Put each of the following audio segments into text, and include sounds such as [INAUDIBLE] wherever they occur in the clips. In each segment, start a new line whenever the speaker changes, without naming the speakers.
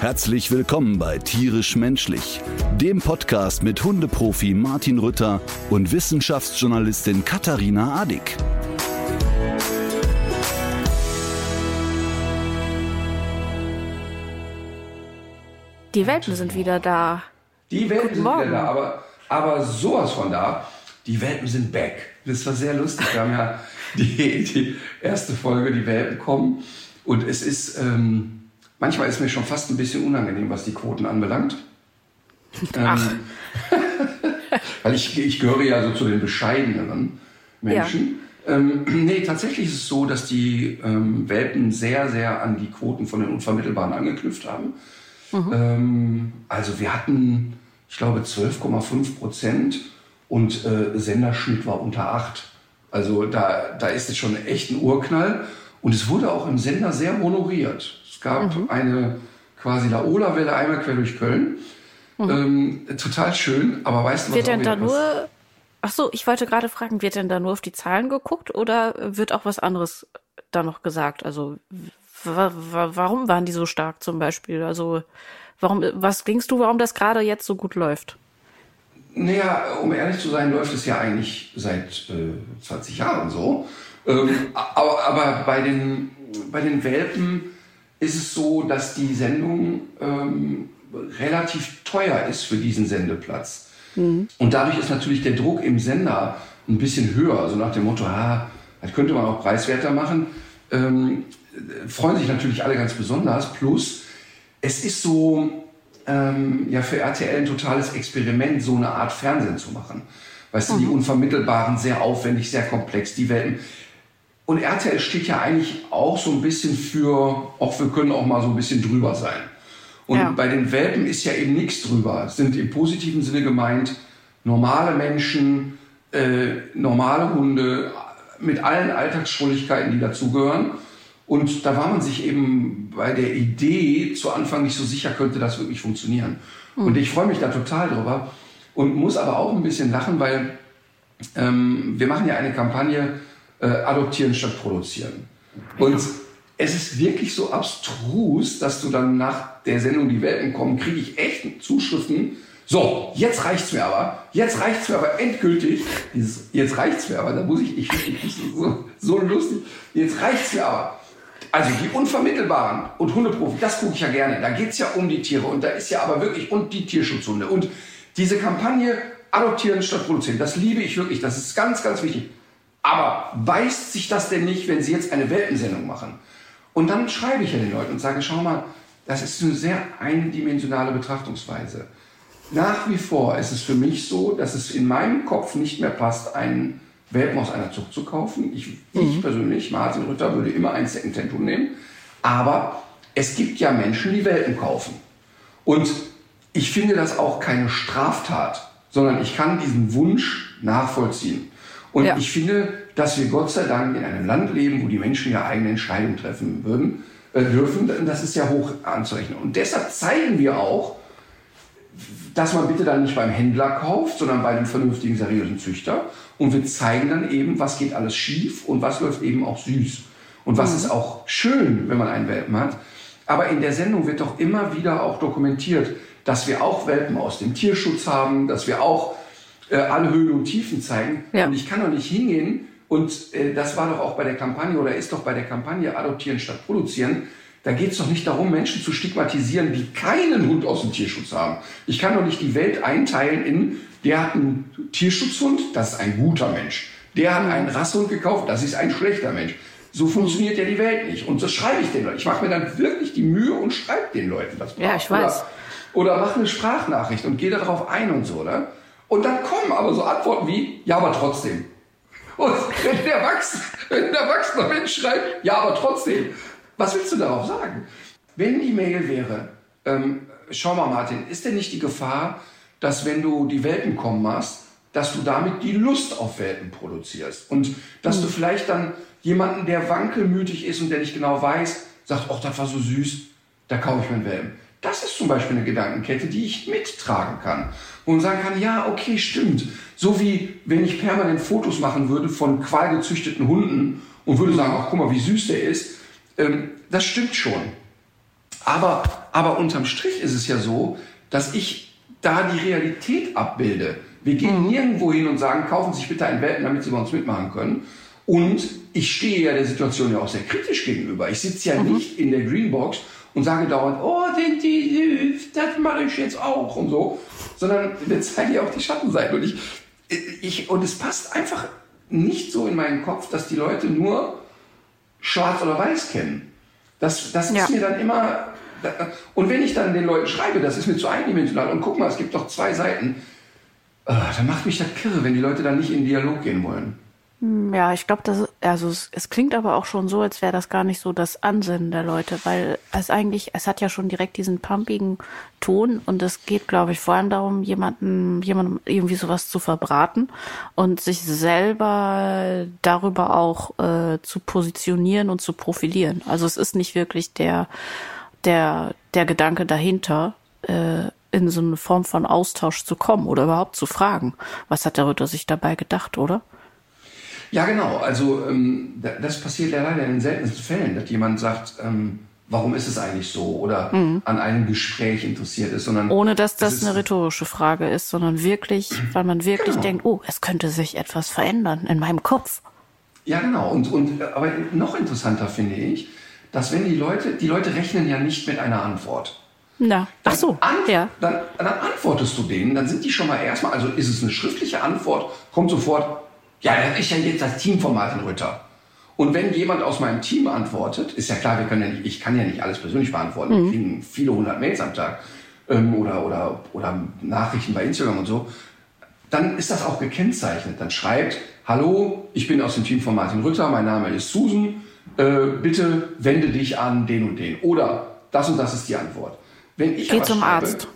Herzlich willkommen bei Tierisch Menschlich, dem Podcast mit Hundeprofi Martin Rütter und Wissenschaftsjournalistin Katharina Adick.
Die Welpen sind wieder da.
Die Welpen sind wieder da, aber, aber sowas von da. Die Welpen sind back. Das war sehr lustig. Wir haben ja die, die erste Folge, die Welpen kommen. Und es ist, ähm, manchmal ist mir schon fast ein bisschen unangenehm, was die Quoten anbelangt.
Ach.
Ähm, [LAUGHS] weil ich, ich gehöre ja so zu den bescheideneren Menschen. Ähm, [CLEARS THROAT] nee, tatsächlich ist es so, dass die ähm, Welpen sehr, sehr an die Quoten von den Unvermittelbaren angeknüpft haben. Ähm, also wir hatten, ich glaube, 12,5 Prozent und äh, Senderschnitt war unter 8. Also da, da ist es schon echt ein Urknall. Und es wurde auch im Sender sehr honoriert. Es gab eine quasi Laola-Welle einmal quer durch Köln. Ähm, total schön, aber weißt du, was
Wird denn da nur. Ach so, ich wollte gerade fragen, wird denn da nur auf die Zahlen geguckt oder wird auch was anderes da noch gesagt? Also wa wa warum waren die so stark zum Beispiel? Also warum, was denkst du, warum das gerade jetzt so gut läuft?
Naja, um ehrlich zu sein, läuft es ja eigentlich seit äh, 20 Jahren so. Ähm, aber, aber bei den, bei den Welpen ist es so, dass die Sendung ähm, relativ teuer ist für diesen Sendeplatz. Und dadurch ist natürlich der Druck im Sender ein bisschen höher. Also nach dem Motto, ah, das könnte man auch preiswerter machen. Ähm, äh, freuen sich natürlich alle ganz besonders. Plus, es ist so, ähm, ja für RTL ein totales Experiment, so eine Art Fernsehen zu machen. Weißt du, die Unvermittelbaren, sehr aufwendig, sehr komplex, die Welten. Und RTL steht ja eigentlich auch so ein bisschen für, auch wir können auch mal so ein bisschen drüber sein. Und
Ja.
bei den Welpen ist ja eben nichts drüber. Es sind im positiven Sinne gemeint normale Menschen, äh, normale Hunde mit allen Alltagsschwierigkeiten, die dazugehören. Und da war man sich eben bei der Idee zu Anfang nicht so sicher, könnte das wirklich funktionieren. Und ich freue mich da total drüber und muss aber auch ein bisschen lachen, weil ähm, wir machen ja eine Kampagne äh, Adoptieren statt Produzieren. Und es ist wirklich so abstrus, dass du dann nach der Sendung Die Welpen kommen, kriege ich echt Zuschriften. So, jetzt reicht's mir aber. Jetzt reicht's mir aber endgültig. Dieses, jetzt reicht's mir aber. Da muss ich, ich, ich so, so lustig. Jetzt reicht's mir aber. Also die Unvermittelbaren und Hundeprofi, das gucke ich ja gerne. Da geht's ja um die Tiere und da ist ja aber wirklich und die Tierschutzhunde. Und diese Kampagne Adoptieren statt Produzieren, das liebe ich wirklich. Das ist ganz, ganz wichtig. Aber beißt sich das denn nicht, wenn Sie jetzt eine Welpensendung machen? Und dann schreibe ich ja den Leuten und sage, schau mal, das ist eine sehr eindimensionale Betrachtungsweise. Nach wie vor ist es für mich so, dass es in meinem Kopf nicht mehr passt, einen Welpen aus einer Zucht zu kaufen. Ich, ich persönlich, Martin Rütter, würde immer einen Secondhand-Hund nehmen. Aber es gibt ja Menschen, die Welpen kaufen. Und ich finde das auch keine Straftat, sondern ich kann diesen Wunsch nachvollziehen. Und
Ja.
ich finde, dass wir Gott sei Dank in einem Land leben, wo die Menschen ja eigene Entscheidungen treffen würden, äh, dürfen. Das ist ja hoch anzurechnen. Und deshalb zeigen wir auch, dass man bitte dann nicht beim Händler kauft, sondern bei einem vernünftigen, seriösen Züchter. Und wir zeigen dann eben, was geht alles schief und was läuft eben auch süß. Und was ist auch schön, wenn man einen Welpen hat. Aber in der Sendung wird doch immer wieder auch dokumentiert, dass wir auch Welpen aus dem Tierschutz haben, dass wir auch äh, alle Höhen und Tiefen zeigen.
Ja.
Und ich kann doch nicht hingehen und äh, das war doch auch bei der Kampagne oder ist doch bei der Kampagne Adoptieren statt Produzieren. Da geht es doch nicht darum, Menschen zu stigmatisieren, die keinen Hund aus dem Tierschutz haben. Ich kann doch nicht die Welt einteilen in, der hat einen Tierschutzhund, das ist ein guter Mensch. Der hat einen Rasshund gekauft, das ist ein schlechter Mensch. So funktioniert ja die Welt nicht. Und das schreibe ich den Leuten. Ich mache mir dann wirklich die Mühe und schreibe den Leuten das.
Ja, ich
Oder-
weiß.
Oder mach eine Sprachnachricht und gehe darauf ein und so, ne? Und dann kommen aber so Antworten wie, ja, aber trotzdem. Und wenn ein Erwachsener, wenn ein erwachsener Mensch schreibt, ja, aber trotzdem, was willst du darauf sagen? Wenn die Mail wäre, ähm, schau mal, Martin, ist denn nicht die Gefahr, dass wenn du die Welpen kommen machst, dass du damit die Lust auf Welpen produzierst. Und dass mhm. du vielleicht dann jemanden, der wankelmütig ist und der nicht genau weiß, sagt, ach, das war so süß, da kaufe ich mir einen Welpen. Das ist zum Beispiel eine Gedankenkette, die ich mittragen kann. Man sagen kann, ja, okay, stimmt. So wie wenn ich permanent Fotos machen würde von qualgezüchteten Hunden und würde sagen, ach, guck mal, wie süß der ist. Ähm, das stimmt schon. Aber, aber unterm Strich ist es ja so, dass ich da die Realität abbilde. Wir gehen mhm. nirgendwo hin und sagen, kaufen Sie sich bitte einen Welpen, damit Sie bei uns mitmachen können. Und ich stehe ja der Situation ja auch sehr kritisch gegenüber. Ich sitze ja mhm. nicht in der Greenbox und sage dauernd, oh, sind die süß, das mache ich jetzt auch und so. Sondern wir zeigen ja auch die Schattenseite. Und, ich, ich, und es passt einfach nicht so in meinen Kopf, dass die Leute nur schwarz oder weiß kennen. Das, das ja. ist mir dann immer. Und wenn ich dann den Leuten schreibe, das ist mir zu eindimensional und guck mal, es gibt doch zwei Seiten, äh, dann macht mich das kirre, wenn die Leute dann nicht in Dialog gehen wollen.
Hm, ja, ich glaube, das also es, es, klingt aber auch schon so, als wäre das gar nicht so das Ansinnen der Leute, weil es eigentlich, es hat ja schon direkt diesen pumpigen Ton und es geht, glaube ich, vor allem darum, jemanden, jemandem irgendwie sowas zu verbraten und sich selber darüber auch äh, zu positionieren und zu profilieren. Also es ist nicht wirklich der der der Gedanke dahinter. Äh, in so eine Form von Austausch zu kommen oder überhaupt zu fragen. Was hat der Ritter sich dabei gedacht, oder?
Ja, genau. Also ähm, das passiert ja leider in den seltensten Fällen, dass jemand sagt, ähm, warum ist es eigentlich so oder mhm. an einem Gespräch interessiert ist, sondern
ohne dass das eine rhetorische Frage ist, sondern wirklich, weil man wirklich genau. denkt, oh, es könnte sich etwas verändern in meinem Kopf.
Ja, genau. Und und aber noch interessanter finde ich, dass wenn die Leute, die Leute rechnen ja nicht mit einer Antwort.
Na, ach so,
an, ja. Dann, dann antwortest du denen, dann sind die schon mal erstmal, also ist es eine schriftliche Antwort, kommt sofort, ja, das ist ja jetzt das Team von Martin Rütter. Und wenn jemand aus meinem Team antwortet, ist ja klar, wir können ja nicht, ich kann ja nicht alles persönlich beantworten. Mhm. Wir kriegen viele hundert Mails am Tag ähm, oder, oder, oder Nachrichten bei Instagram und so. Dann ist das auch gekennzeichnet. Dann schreibt, hallo, ich bin aus dem Team von Martin Rütter, mein Name ist Susan, äh, bitte wende dich an den und den. Oder das und das ist die Antwort. Wenn ich
Geh zum schreibe, Arzt.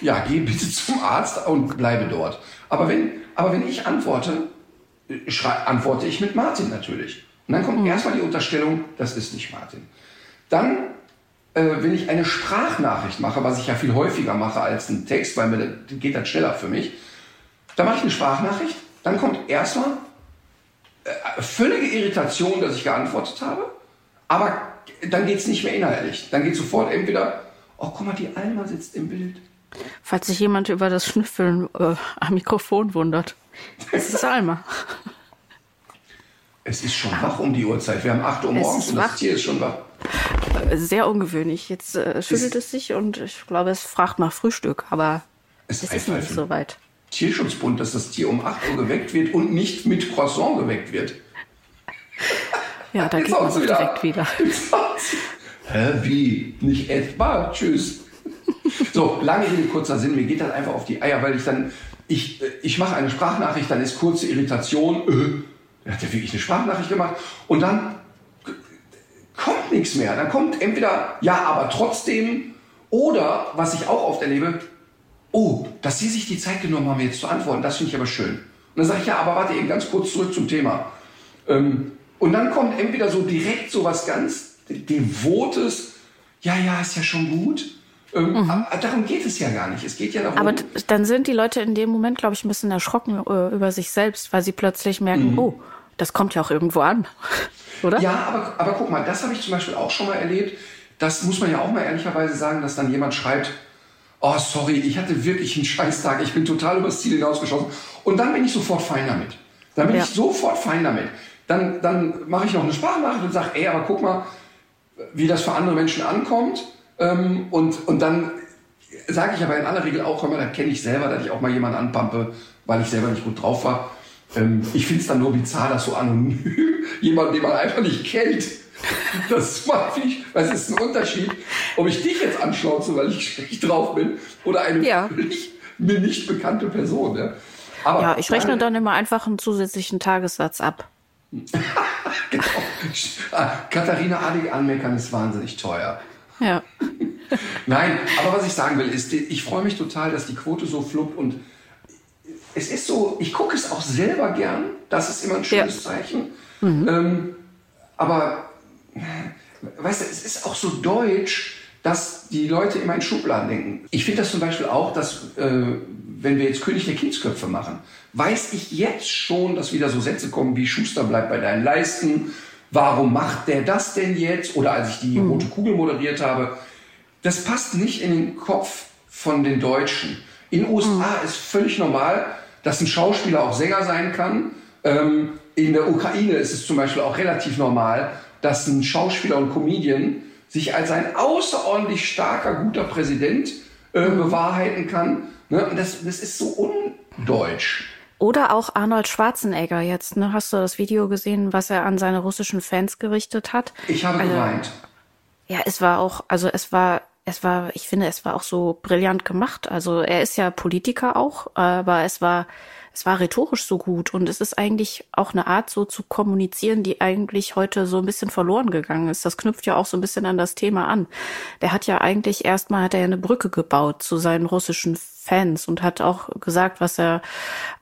Ja, geh bitte [LAUGHS] zum Arzt und bleibe dort. Aber wenn, aber wenn ich antworte, antworte ich mit Martin natürlich. Und dann kommt mhm. erstmal die Unterstellung, das ist nicht Martin. Dann, äh, wenn ich eine Sprachnachricht mache, was ich ja viel häufiger mache als einen Text, weil mir das geht das schneller für mich, dann mache ich eine Sprachnachricht, dann kommt erstmal äh, völlige Irritation, dass ich geantwortet habe, aber dann geht es nicht mehr inhaltlich. Dann geht sofort entweder, oh, guck mal, die Alma sitzt im Bild.
Falls sich jemand über das Schnüffeln äh, am Mikrofon wundert. Es ist Alma.
Es ist schon wach um die Uhrzeit. Wir haben 8 Uhr morgens und das Tier ist schon wach.
Sehr ungewöhnlich. Jetzt äh, schüttelt es, es sich und ich glaube, es fragt nach Frühstück, aber es, es ist nicht so weit.
Tierschutzbund, dass das Tier um 8 Uhr geweckt wird und nicht mit Croissant geweckt wird. [LAUGHS]
Ja, da geht man auch direkt wieder. [LAUGHS]
Hä, wie? Nicht etwa? Tschüss. [LAUGHS] So, lange Rede, kurzer Sinn. Mir geht das einfach auf die Eier, weil ich dann ich, ich mache eine Sprachnachricht, dann ist kurze Irritation, äh, hat der wirklich eine Sprachnachricht gemacht und dann kommt nichts mehr. Dann kommt entweder ja, aber trotzdem oder was ich auch oft erlebe, oh, dass Sie sich die Zeit genommen haben, jetzt zu antworten, das finde ich aber schön. Und dann sage ich ja, aber warte eben ganz kurz zurück zum Thema. Ähm, und dann kommt entweder so direkt so was ganz devotes, ja, ja, ist ja schon gut ähm, mhm. Darum geht es ja gar nicht. Es geht ja darum.
Aber dann sind die Leute in dem Moment, glaube ich, ein bisschen erschrocken äh, über sich selbst, weil sie plötzlich merken, mhm. oh, das kommt ja auch irgendwo an. [LAUGHS] Oder?
Ja, aber, aber guck mal, das habe ich zum Beispiel auch schon mal erlebt. Das muss man ja auch mal ehrlicherweise sagen, dass dann jemand schreibt, oh sorry, ich hatte wirklich einen Scheißtag, ich bin total übers Ziel hinausgeschossen. Und dann bin ich sofort fein damit. Dann bin ja. ich sofort fein damit. Dann, dann mache ich noch eine Sprachnachricht und sage, ey, aber guck mal, wie das für andere Menschen ankommt. Ähm, und, und dann sage ich aber in aller Regel auch immer, da kenne ich selber, dass ich auch mal jemanden anpampe, weil ich selber nicht gut drauf war. Ähm, ich finde es dann nur bizarr, dass so anonym [LAUGHS] jemand, den man einfach nicht kennt, das finde ich, was ist ein Unterschied, ob ich dich jetzt anschlauze, weil ich schlecht drauf bin, oder eine ja. völlig mir nicht bekannte Person. Ja,
Aber ja ich rechne dann immer einfach einen zusätzlichen Tagessatz ab. [LAUGHS]
genau. Ah, Katharina Adig anmeckern ist wahnsinnig teuer.
Ja.
Nein, aber was ich sagen will, ist, ich freue mich total, dass die Quote so fluppt und es ist so, ich gucke es auch selber gern, das ist immer ein schönes ja. Zeichen. Mhm. Ähm, aber, weißt du, es ist auch so deutsch, dass die Leute immer in Schubladen denken. Ich finde das zum Beispiel auch, dass, äh, wenn wir jetzt König der Kindsköpfe machen, weiß ich jetzt schon, dass wieder so Sätze kommen wie Schuster bleibt bei deinen Leisten, warum macht der das denn jetzt? Oder als ich die mhm. rote Kugel moderiert habe, das passt nicht in den Kopf von den Deutschen. In den USA ist völlig normal, dass ein Schauspieler auch Sänger sein kann. Ähm, in der Ukraine ist es zum Beispiel auch relativ normal, dass ein Schauspieler und Comedian sich als ein außerordentlich starker, guter Präsident äh, mhm. bewahrheiten kann. Ne? Und das, das ist so undeutsch.
Oder auch Arnold Schwarzenegger jetzt. Ne? Hast du das Video gesehen, was er an seine russischen Fans gerichtet hat?
Ich habe also, geweint.
Ja, es war auch, also es war es war, ich finde, es war auch so brillant gemacht. Also er ist ja Politiker auch, aber es war, es war rhetorisch so gut und es ist eigentlich auch eine Art so zu kommunizieren, die eigentlich heute so ein bisschen verloren gegangen ist. Das knüpft ja auch so ein bisschen an das Thema an. Der hat ja eigentlich erstmal hat er ja eine Brücke gebaut zu seinen russischen Fans und hat auch gesagt, was er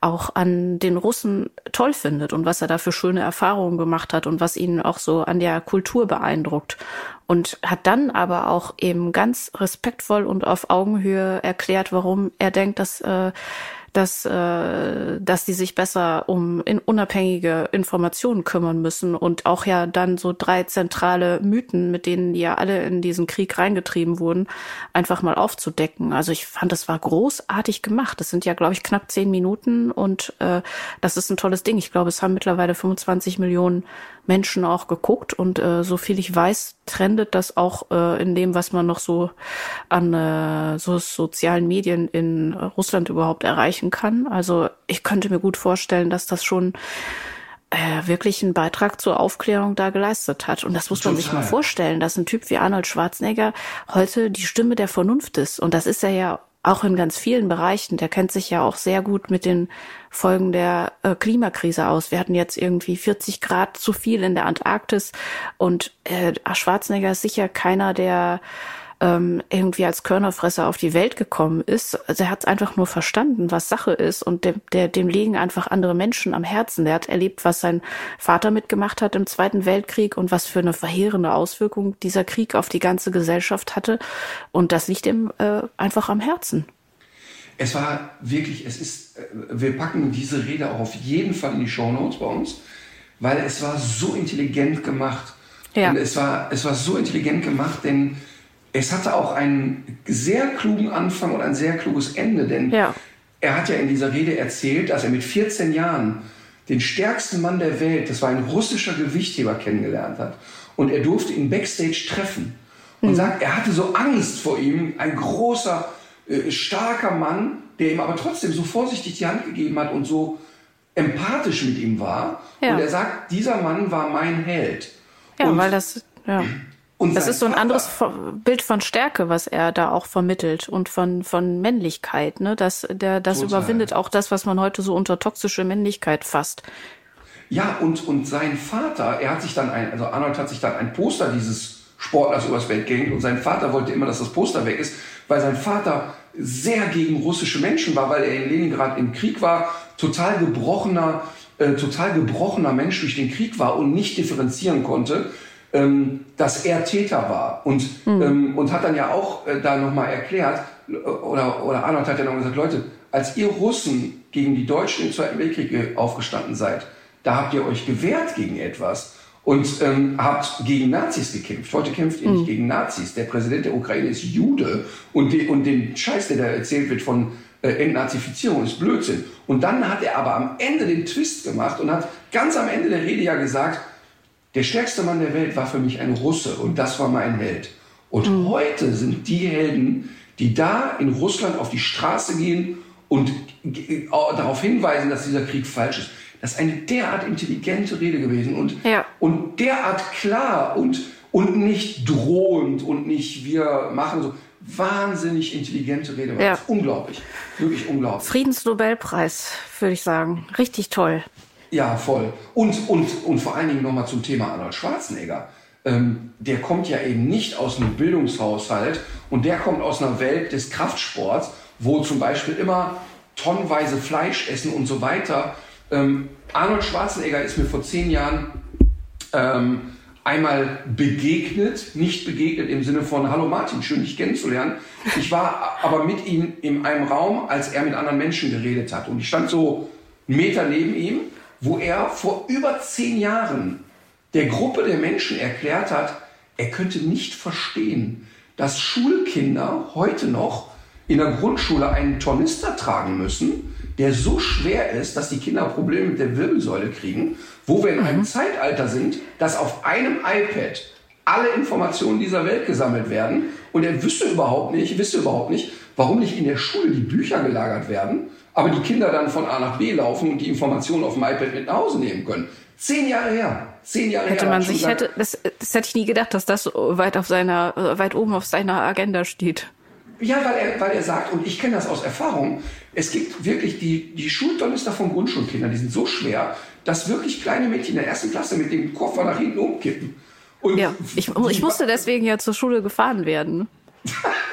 auch an den Russen toll findet und was er da für schöne Erfahrungen gemacht hat und was ihn auch so an der Kultur beeindruckt. Und hat dann aber auch eben ganz respektvoll und auf Augenhöhe erklärt, warum er denkt, dass äh, dass, äh, dass die sich besser um in unabhängige Informationen kümmern müssen und auch ja dann so drei zentrale Mythen, mit denen die ja alle in diesen Krieg reingetrieben wurden, einfach mal aufzudecken. Also ich fand, das war großartig gemacht. Das sind ja, glaube ich, knapp zehn Minuten und äh, das ist ein tolles Ding. Ich glaube, es haben mittlerweile 25 Millionen Menschen auch geguckt und äh, so viel ich weiß, trendet das auch äh, in dem, was man noch so an äh, so sozialen Medien in Russland überhaupt erreichen kann. Also ich könnte mir gut vorstellen, dass das schon äh, wirklich einen Beitrag zur Aufklärung da geleistet hat. Und das muss man Total. sich mal vorstellen, dass ein Typ wie Arnold Schwarzenegger heute die Stimme der Vernunft ist. Und das ist er ja auch in ganz vielen Bereichen. Der kennt sich ja auch sehr gut mit den Folgen der äh, Klimakrise aus. Wir hatten jetzt irgendwie 40 Grad zu viel in der Antarktis und äh, Schwarzenegger ist sicher keiner, der ähm, irgendwie als Körnerfresser auf die Welt gekommen ist. Also er hat einfach nur verstanden, was Sache ist und dem, der, dem liegen einfach andere Menschen am Herzen. Der hat erlebt, was sein Vater mitgemacht hat im Zweiten Weltkrieg und was für eine verheerende Auswirkung dieser Krieg auf die ganze Gesellschaft hatte. Und das liegt ihm äh, einfach am Herzen.
Es war wirklich, es ist, äh, wir packen diese Rede auch auf jeden Fall in die Show Notes bei uns, weil es war so intelligent gemacht. Ja. Und es war, es war so intelligent gemacht, denn es hatte auch einen sehr klugen Anfang und ein sehr kluges Ende, denn ja. er hat ja in dieser Rede erzählt, dass er mit 14 Jahren den stärksten Mann der Welt, das war ein russischer Gewichtheber, kennengelernt hat. Und er durfte ihn backstage treffen. Und mhm. sagt, er hatte so Angst vor ihm, ein großer, äh, starker Mann, der ihm aber trotzdem so vorsichtig die Hand gegeben hat und so empathisch mit ihm war. Ja. Und er sagt, dieser Mann war mein Held.
Ja, und weil das, ja. Und das ist so ein Vater. anderes Bild von Stärke, was er da auch vermittelt und von, von Männlichkeit, ne? Das, der, das Total. überwindet auch das, was man heute so unter toxische Männlichkeit fasst.
Ja, und, und sein Vater, er hat sich dann ein, also Arnold hat sich dann ein Poster dieses Sportlers übers Feld gehängt und sein Vater wollte immer, dass das Poster weg ist, weil sein Vater sehr gegen russische Menschen war, weil er in Leningrad im Krieg war, total gebrochener, äh, total gebrochener Mensch durch den Krieg war und nicht differenzieren konnte ähm, dass er Täter war. Und, mhm. ähm, und hat dann ja auch äh, da nochmal erklärt, oder, oder Arnold hat ja noch gesagt, Leute, als ihr Russen gegen die Deutschen im Zweiten Weltkrieg aufgestanden seid, da habt ihr euch gewehrt gegen etwas und ähm, habt gegen Nazis gekämpft. Heute kämpft ihr mhm. nicht gegen Nazis. Der Präsident der Ukraine ist Jude und, die, und den Scheiß, der da erzählt wird von äh, Entnazifizierung, ist Blödsinn. Und dann hat er aber am Ende den Twist gemacht und hat ganz am Ende der Rede ja gesagt, der stärkste Mann der Welt war für mich ein Russe und das war mein Held. Und mhm. heute sind die Helden, die da in Russland auf die Straße gehen und darauf hinweisen, dass dieser Krieg falsch ist. Das ist eine derart intelligente Rede gewesen und, ja. und derart klar und, und nicht drohend und nicht wir machen so. Wahnsinnig intelligente Rede. Ja. Unglaublich. Wirklich unglaublich.
Friedensnobelpreis, würde ich sagen. Richtig toll.
Ja, voll. Und, und, und vor allen Dingen nochmal zum Thema Arnold Schwarzenegger. Ähm, der kommt ja eben nicht aus einem Bildungshaushalt und der kommt aus einer Welt des Kraftsports, wo zum Beispiel immer tonnenweise Fleisch essen und so weiter. Ähm, Arnold Schwarzenegger ist mir vor zehn Jahren ähm, einmal begegnet, nicht begegnet im Sinne von Hallo Martin, schön dich kennenzulernen. Ich war aber mit ihm in einem Raum, als er mit anderen Menschen geredet hat. Und ich stand so einen Meter neben ihm, wo er vor über zehn Jahren der Gruppe der Menschen erklärt hat, er könnte nicht verstehen, dass Schulkinder heute noch in der Grundschule einen Tornister tragen müssen, der so schwer ist, dass die Kinder Probleme mit der Wirbelsäule kriegen, wo wir in einem mhm. Zeitalter sind, dass auf einem iPad alle Informationen dieser Welt gesammelt werden und er wüsste überhaupt nicht, wüsste überhaupt nicht, warum nicht in der Schule die Bücher gelagert werden, aber die Kinder dann von A nach B laufen und die Informationen auf dem iPad mit nach Hause nehmen können. Zehn Jahre her. Zehn Jahre
hätte
her.
Man sich hätte, das, das hätte ich nie gedacht, dass das weit auf seiner, weit oben auf seiner Agenda steht.
Ja, weil er, weil er sagt, und ich kenne das aus Erfahrung, es gibt wirklich die, die Schultornister von Grundschulkindern, die sind so schwer, dass wirklich kleine Mädchen in der ersten Klasse mit dem Koffer nach hinten umkippen.
Und ja, ich, ich musste deswegen ja zur Schule gefahren werden. [LAUGHS]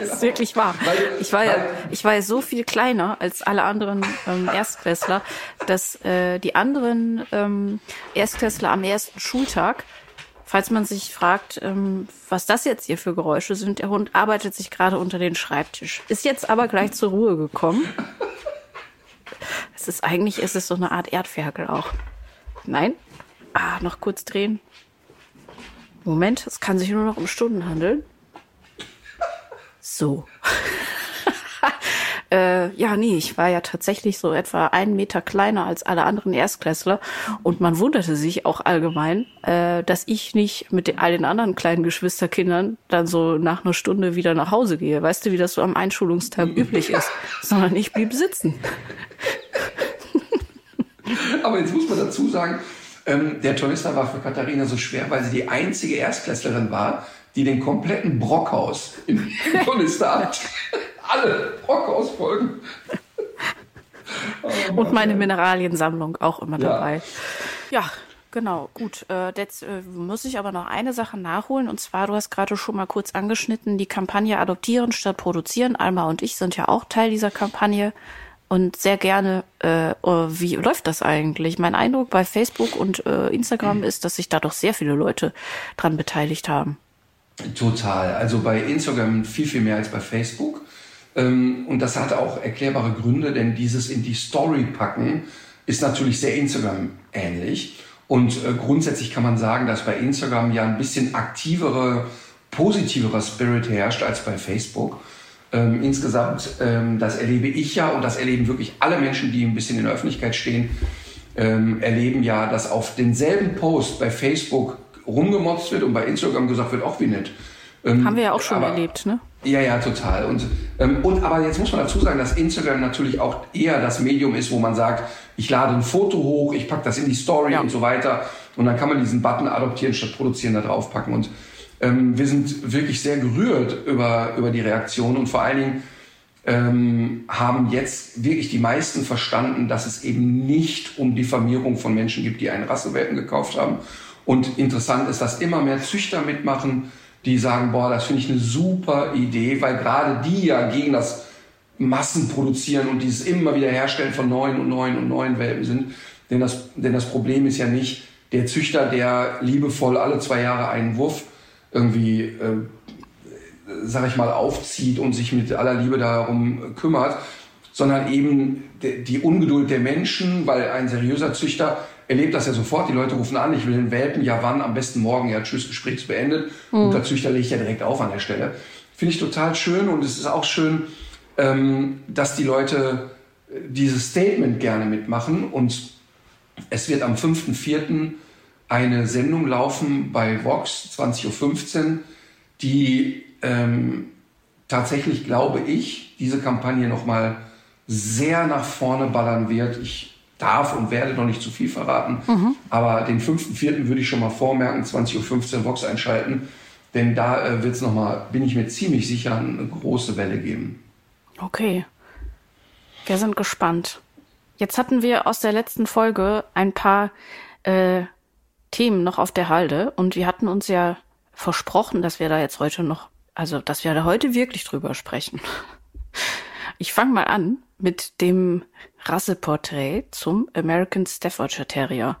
das ist wirklich wahr. Ich war ja, ich war ja so viel kleiner als alle anderen ähm, Erstklässler, dass äh, die anderen ähm, Erstklässler am ersten Schultag Falls man sich fragt, ähm, was das jetzt hier für Geräusche sind, der Hund arbeitet sich gerade unter den Schreibtisch. Ist jetzt aber gleich zur Ruhe gekommen. Es ist eigentlich, ist es so eine Art Erdferkel auch. Nein? Ah, noch kurz drehen. Moment, es kann sich nur noch um Stunden handeln. So. [LAUGHS] Äh, ja, nee, ich war ja tatsächlich so etwa einen Meter kleiner als alle anderen Erstklässler und man wunderte sich auch allgemein, äh, dass ich nicht mit den, all den anderen kleinen Geschwisterkindern dann so nach einer Stunde wieder nach Hause gehe. Weißt du, wie das so am Einschulungstag [LAUGHS] üblich ist? Sondern ich blieb sitzen.
Aber jetzt muss man dazu sagen, ähm, der Tornister war für Katharina so schwer, weil sie die einzige Erstklässlerin war, die den kompletten Brockhaus im [LAUGHS] Tornister hat alle Brockhaus-Folgen.
oh, [LAUGHS] Und meine Mineraliensammlung auch immer ja. dabei. Ja, Genau, gut. Äh, jetzt äh, muss ich aber noch eine Sache nachholen. Und zwar, du hast gerade schon mal kurz angeschnitten, die Kampagne Adoptieren statt Produzieren. Alma und ich sind ja auch Teil dieser Kampagne. Und sehr gerne, äh, oh, wie läuft das eigentlich? Mein Eindruck bei Facebook und äh, Instagram ist, dass sich da doch sehr viele Leute dran beteiligt haben.
Total. Also bei Instagram viel, viel mehr als bei Facebook. Ähm, und das hat auch erklärbare Gründe, denn dieses in die Story packen ist natürlich sehr Instagram ähnlich. Und äh, grundsätzlich kann man sagen, dass bei Instagram ja ein bisschen aktivere, positiverer Spirit herrscht als bei Facebook. Ähm, insgesamt, ähm, das erlebe ich ja und das erleben wirklich alle Menschen, die ein bisschen in der Öffentlichkeit stehen, ähm, erleben ja, dass auf denselben Post bei Facebook rumgemotzt wird und bei Instagram gesagt wird, auch wie nett.
Ähm, Haben wir ja auch schon aber, erlebt, ne?
Ja, ja, total. Und, ähm, und aber jetzt muss man dazu sagen, dass Instagram natürlich auch eher das Medium ist, wo man sagt, ich lade ein Foto hoch, ich packe das in die Story ja. und so weiter. Und dann kann man diesen Button adoptieren statt produzieren da drauf packen. Und ähm, wir sind wirklich sehr gerührt über, über die Reaktion und vor allen Dingen ähm, haben jetzt wirklich die meisten verstanden, dass es eben nicht um Diffamierung von Menschen gibt, die einen Rassewelpen gekauft haben. Und interessant ist, dass immer mehr Züchter mitmachen, die sagen, boah, das finde ich eine super Idee, weil gerade die ja gegen das Massenproduzieren und dieses immer wieder Herstellen von neuen und neuen und neuen Welpen sind. Denn das, denn das Problem ist ja nicht der Züchter, der liebevoll alle zwei Jahre einen Wurf irgendwie, äh, sag ich mal, aufzieht und sich mit aller Liebe darum kümmert, sondern eben die Ungeduld der Menschen, weil ein seriöser Züchter erlebt das ja sofort. Die Leute rufen an, ich will den Welpen, ja wann, am besten morgen, ja tschüss, Gespräch ist beendet. Mhm. Und der Züchter legt ja direkt auf an der Stelle. Finde ich total schön und es ist auch schön, ähm, dass die Leute äh, dieses Statement gerne mitmachen und es wird am 5.4. eine Sendung laufen bei Vox, 20.15 Uhr, die ähm, tatsächlich, glaube ich, diese Kampagne nochmal sehr nach vorne ballern wird. Ich darf und werde noch nicht zu viel verraten. Mhm. Aber den 5.4. würde ich schon mal vormerken, 20.15 Uhr Vox einschalten. Denn da äh, wird es nochmal, bin ich mir ziemlich sicher, eine große Welle geben.
Okay. Wir sind gespannt. Jetzt hatten wir aus der letzten Folge ein paar äh, Themen noch auf der Halde und wir hatten uns ja versprochen, dass wir da jetzt heute noch, also dass wir da heute wirklich drüber sprechen. [LAUGHS] Ich fange mal an mit dem Rasseporträt zum American Staffordshire Terrier.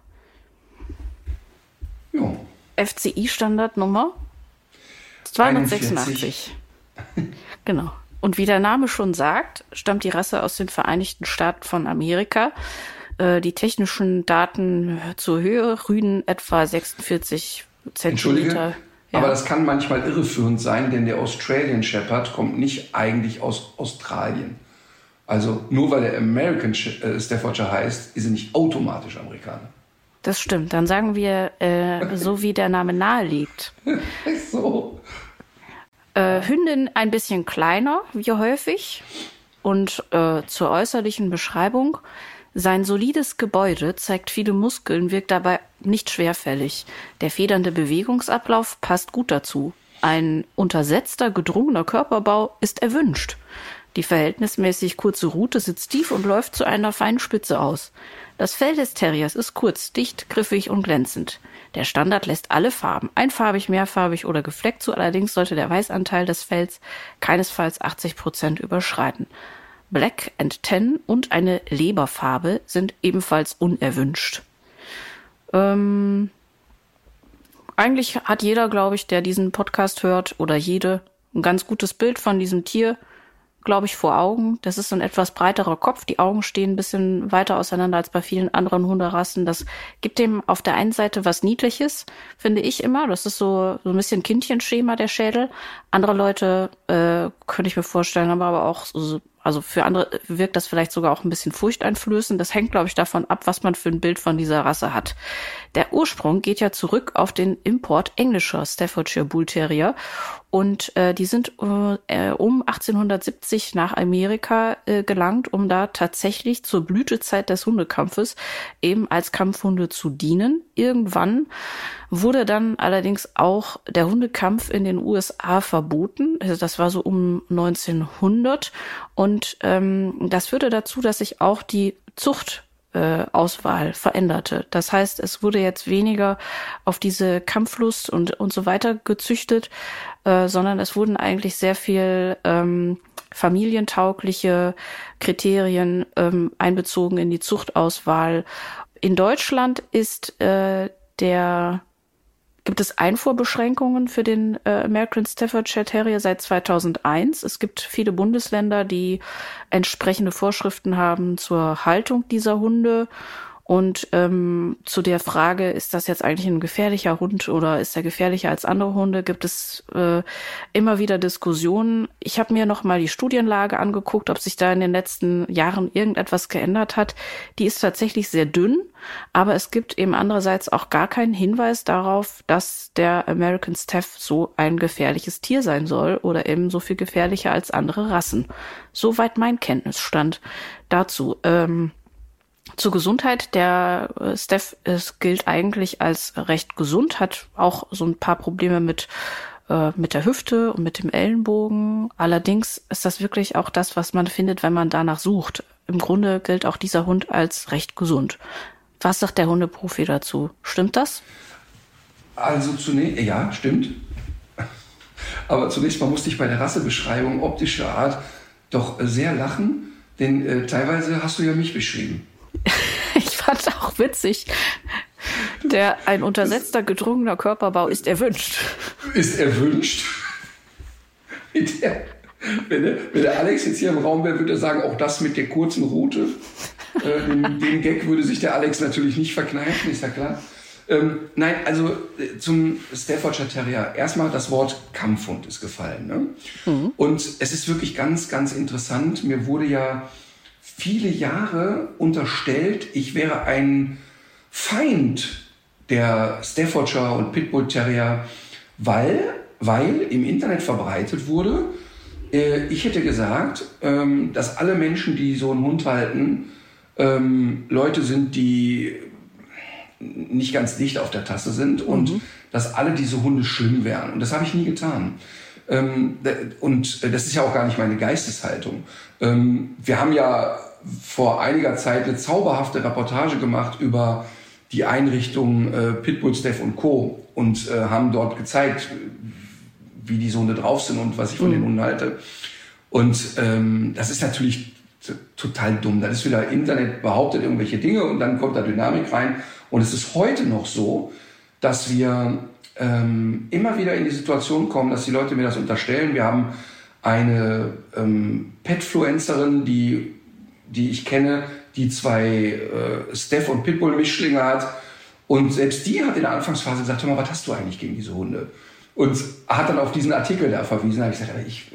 Ja.
FCI-Standardnummer 286. genau. Und wie der Name schon sagt, stammt die Rasse aus den Vereinigten Staaten von Amerika. Äh, die technischen Daten zur Höhe Rüden etwa 46 Zentimeter.
Entschuldige, ja. aber das kann manchmal irreführend sein, denn der Australian Shepherd kommt nicht eigentlich aus Australien. Also nur weil der American äh, Staffordshire heißt, ist er nicht automatisch Amerikaner.
Das stimmt. Dann sagen wir, äh, so wie der Name nahe liegt. [LAUGHS]
so.
Äh, Hündin ein bisschen kleiner, wie häufig. Und äh, zur äußerlichen Beschreibung. Sein solides Gebäude zeigt viele Muskeln, wirkt dabei nicht schwerfällig. Der federnde Bewegungsablauf passt gut dazu. Ein untersetzter, gedrungener Körperbau ist erwünscht. Die verhältnismäßig kurze Rute sitzt tief und läuft zu einer feinen Spitze aus. Das Fell des Terriers ist kurz, dicht, griffig und glänzend. Der Standard lässt alle Farben, einfarbig, mehrfarbig oder gefleckt zu, allerdings sollte der Weißanteil des Fells keinesfalls 80 Prozent überschreiten. Black and Ten und eine Leberfarbe sind ebenfalls unerwünscht. Ähm, eigentlich hat jeder, glaube ich, der diesen Podcast hört oder jede ein ganz gutes Bild von diesem Tier glaube ich, vor Augen. Das ist ein etwas breiterer Kopf. Die Augen stehen ein bisschen weiter auseinander als bei vielen anderen Hunderassen. Das gibt dem auf der einen Seite was Niedliches, finde ich immer. Das ist so, so ein bisschen Kindchenschema, der Schädel. Andere Leute, äh, könnte ich mir vorstellen, haben aber auch so also für andere wirkt das vielleicht sogar auch ein bisschen furchteinflößend. Das hängt, glaube ich, davon ab, was man für ein Bild von dieser Rasse hat. Der Ursprung geht ja zurück auf den Import englischer Staffordshire Bull Terrier und äh, die sind äh, um 1870 nach Amerika äh, gelangt, um da tatsächlich zur Blütezeit des Hundekampfes eben als Kampfhunde zu dienen. Irgendwann wurde dann allerdings auch der Hundekampf in den USA verboten. Also das war so um 1900 und ähm, das führte dazu, dass sich auch die Zucht äh, veränderte. Das heißt, es wurde jetzt weniger auf diese Kampflust und, und so weiter gezüchtet, äh, sondern es wurden eigentlich sehr viel ähm, familientaugliche Kriterien ähm, einbezogen in die Zuchtauswahl. In Deutschland ist äh, der gibt es Einfuhrbeschränkungen für den äh, American Staffordshire Terrier seit 2001. Es gibt viele Bundesländer, die entsprechende Vorschriften haben zur Haltung dieser Hunde und ähm, zu der Frage, ist das jetzt eigentlich ein gefährlicher Hund oder ist er gefährlicher als andere Hunde, gibt es äh, immer wieder Diskussionen. Ich habe mir noch mal die Studienlage angeguckt, ob sich da in den letzten Jahren irgendetwas geändert hat. Die ist tatsächlich sehr dünn, aber es gibt eben andererseits auch gar keinen Hinweis darauf, dass der American Staff so ein gefährliches Tier sein soll oder eben so viel gefährlicher als andere Rassen. Soweit mein Kenntnisstand dazu. Ähm, zur Gesundheit, der äh, Steph es gilt eigentlich als recht gesund, hat auch so ein paar Probleme mit äh, mit der Hüfte und mit dem Ellenbogen. Allerdings ist das wirklich auch das, was man findet, wenn man danach sucht. Im Grunde gilt auch dieser Hund als recht gesund. Was sagt der Hundeprofi dazu? Stimmt das?
Also zunächst, ja, stimmt. Aber zunächst mal musste ich bei der Rassebeschreibung optischer Art doch sehr lachen, denn äh, teilweise hast du ja mich beschrieben. [LAUGHS]
ich fand auch witzig. Der ein untersetzter, gedrungener Körperbau ist erwünscht.
Ist erwünscht? Der, wenn, der, wenn, der, Alex jetzt hier im Raum wäre, würde er sagen, auch das mit der kurzen Route. Äh, den, den, Gag würde sich der Alex natürlich nicht verkneifen, ist ja klar. Ähm, nein, also äh, zum Staffordshire Terrier. Erstmal das Wort Kampfhund ist gefallen. Ne? Mhm. Und es ist wirklich ganz, ganz interessant. Mir wurde ja viele Jahre unterstellt, ich wäre ein Feind der Staffordshire und Pitbull Terrier, weil, weil im Internet verbreitet wurde, äh, ich hätte gesagt, ähm, dass alle Menschen, die so einen Hund halten, ähm, Leute sind, die nicht ganz dicht auf der Tasse sind und mhm. dass alle diese Hunde schlimm wären. Und das habe ich nie getan. Ähm, und das ist ja auch gar nicht meine Geisteshaltung. Ähm, wir haben ja vor einiger Zeit eine zauberhafte Reportage gemacht über die Einrichtung äh, Pitbull, Steph und Co. und äh, haben dort gezeigt, wie die Hunde drauf sind und was ich von mhm. den Hunden halte. Und ähm, das ist natürlich total dumm. Das ist wieder Internet behauptet irgendwelche Dinge und dann kommt da Dynamik rein. Und es ist heute noch so, dass wir ähm, immer wieder in die Situation kommen, dass die Leute mir das unterstellen. Wir haben eine ähm, Petfluencerin, die, die ich kenne, die zwei äh, Steph und Pitbull Mischlinge hat. Und selbst die hat in der Anfangsphase gesagt, hör mal, was hast du eigentlich gegen diese Hunde? Und hat dann auf diesen Artikel da verwiesen. Da habe ich gesagt, ich,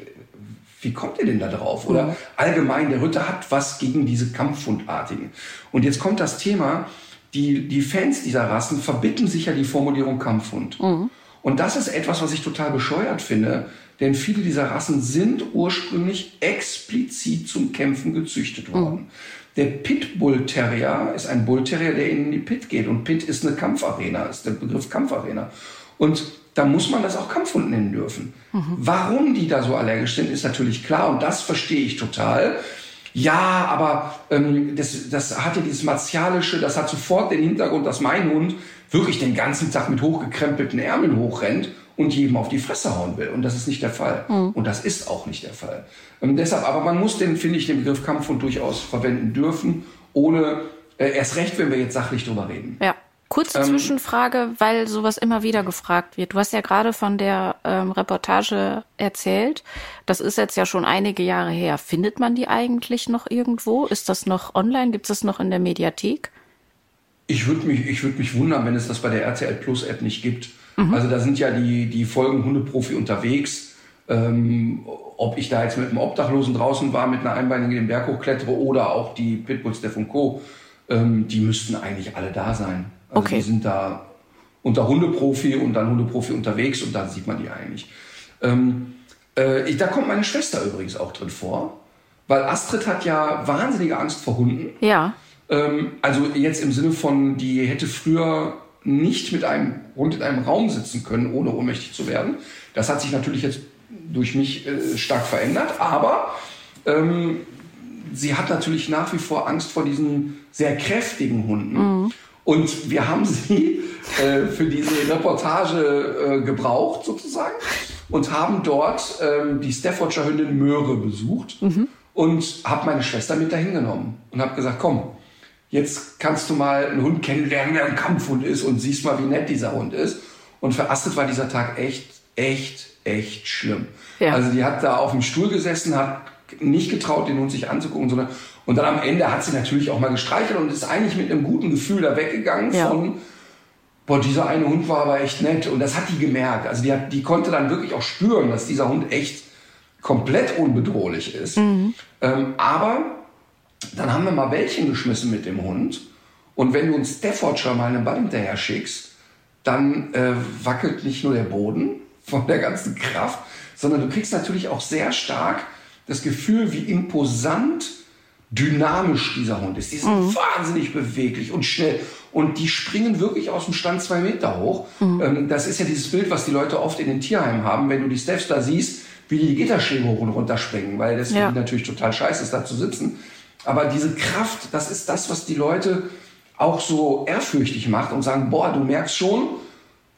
wie kommt ihr denn da drauf? Oder mhm. allgemein, der Ritter hat was gegen diese Kampfhundartigen. Und jetzt kommt das Thema, die, die Fans dieser Rassen verbitten sich ja die Formulierung Kampfhund. Mhm. Und das ist etwas, was ich total bescheuert finde, denn viele dieser Rassen sind ursprünglich explizit zum Kämpfen gezüchtet worden. Mhm. Der Pitbull Terrier ist ein Bull Terrier, der in die Pit geht. Und Pit ist eine Kampfarena, ist der Begriff Kampfarena. Und da muss man das auch Kampfhund nennen dürfen. Mhm. Warum die da so allergisch sind, ist natürlich klar und das verstehe ich total. Ja, aber ähm, das, das hatte dieses Martialische, das hat sofort den Hintergrund, dass mein Hund wirklich den ganzen Tag mit hochgekrempelten Ärmeln hochrennt und jedem auf die Fresse hauen will. Und das ist nicht der Fall. Mhm. Und das ist auch nicht der Fall. Ähm, deshalb, aber man muss den, finde ich, den Begriff Kampfhund durchaus verwenden dürfen, ohne äh, erst recht, wenn wir jetzt sachlich drüber reden.
Ja. Kurze ähm, Zwischenfrage, weil sowas immer wieder gefragt wird. Du hast ja gerade von der ähm, Reportage erzählt. Das ist jetzt ja schon einige Jahre her. Findet man die eigentlich noch irgendwo? Ist das noch online? Gibt es das noch in der Mediathek?
Ich würde mich, ich würde mich wundern, wenn es das bei der RTL Plus App nicht gibt. Mhm. Also da sind ja die, die Folgen Hundeprofi unterwegs. Ähm, ob ich da jetzt mit einem Obdachlosen draußen war, mit einer Einbeinigen den Berg hochklettere oder auch die Pitbulls der und Co., ähm, die müssten eigentlich alle da sein. Also okay. die sind da unter Hundeprofi und dann Hundeprofi unterwegs und da sieht man die eigentlich. Ähm, äh, ich, da kommt meine Schwester übrigens auch drin vor, weil Astrid hat ja wahnsinnige Angst vor Hunden.
Ja.
Ähm, also jetzt im Sinne von, die hätte früher nicht mit einem Hund in einem Raum sitzen können, ohne ohnmächtig zu werden. Das hat sich natürlich jetzt durch mich äh, stark verändert, aber ähm, sie hat natürlich nach wie vor Angst vor diesen sehr kräftigen Hunden. Mhm. Und wir haben sie äh, für diese Reportage äh, gebraucht sozusagen und haben dort ähm, die Staffordshire Hündin Möhre besucht mhm. und habe meine Schwester mit dahin genommen und habe gesagt, komm, jetzt kannst du mal einen Hund kennenlernen, der ein Kampfhund ist und siehst mal, wie nett dieser Hund ist. Und für Astrid war dieser Tag echt, echt, echt schlimm. Ja. Also die hat da auf dem Stuhl gesessen, hat nicht getraut, den Hund sich anzugucken, sondern und dann am Ende hat sie natürlich auch mal gestreichelt und ist eigentlich mit einem guten Gefühl da weggegangen ja. von, boah, dieser eine Hund war aber echt nett. Und das hat die gemerkt. Also die, hat, die konnte dann wirklich auch spüren, dass dieser Hund echt komplett unbedrohlich ist. Mhm. Ähm, aber dann haben wir mal Bällchen geschmissen mit dem Hund. Und wenn du uns Staffordshire mal einen Ball hinterher schickst, dann äh, wackelt nicht nur der Boden [LAUGHS] von der ganzen Kraft, sondern du kriegst natürlich auch sehr stark das Gefühl, wie imposant dynamisch dieser Hund ist. Die sind mhm. wahnsinnig beweglich und schnell. Und die springen wirklich aus dem Stand zwei Meter hoch. Mhm. Ähm, das ist ja dieses Bild, was die Leute oft in den Tierheimen haben, wenn du die Steps da siehst, wie die Gitterschäme hoch und runter springen, weil das ja. natürlich total scheiße ist, da zu sitzen. Aber diese Kraft, das ist das, was die Leute auch so ehrfürchtig macht und sagen, boah, du merkst schon,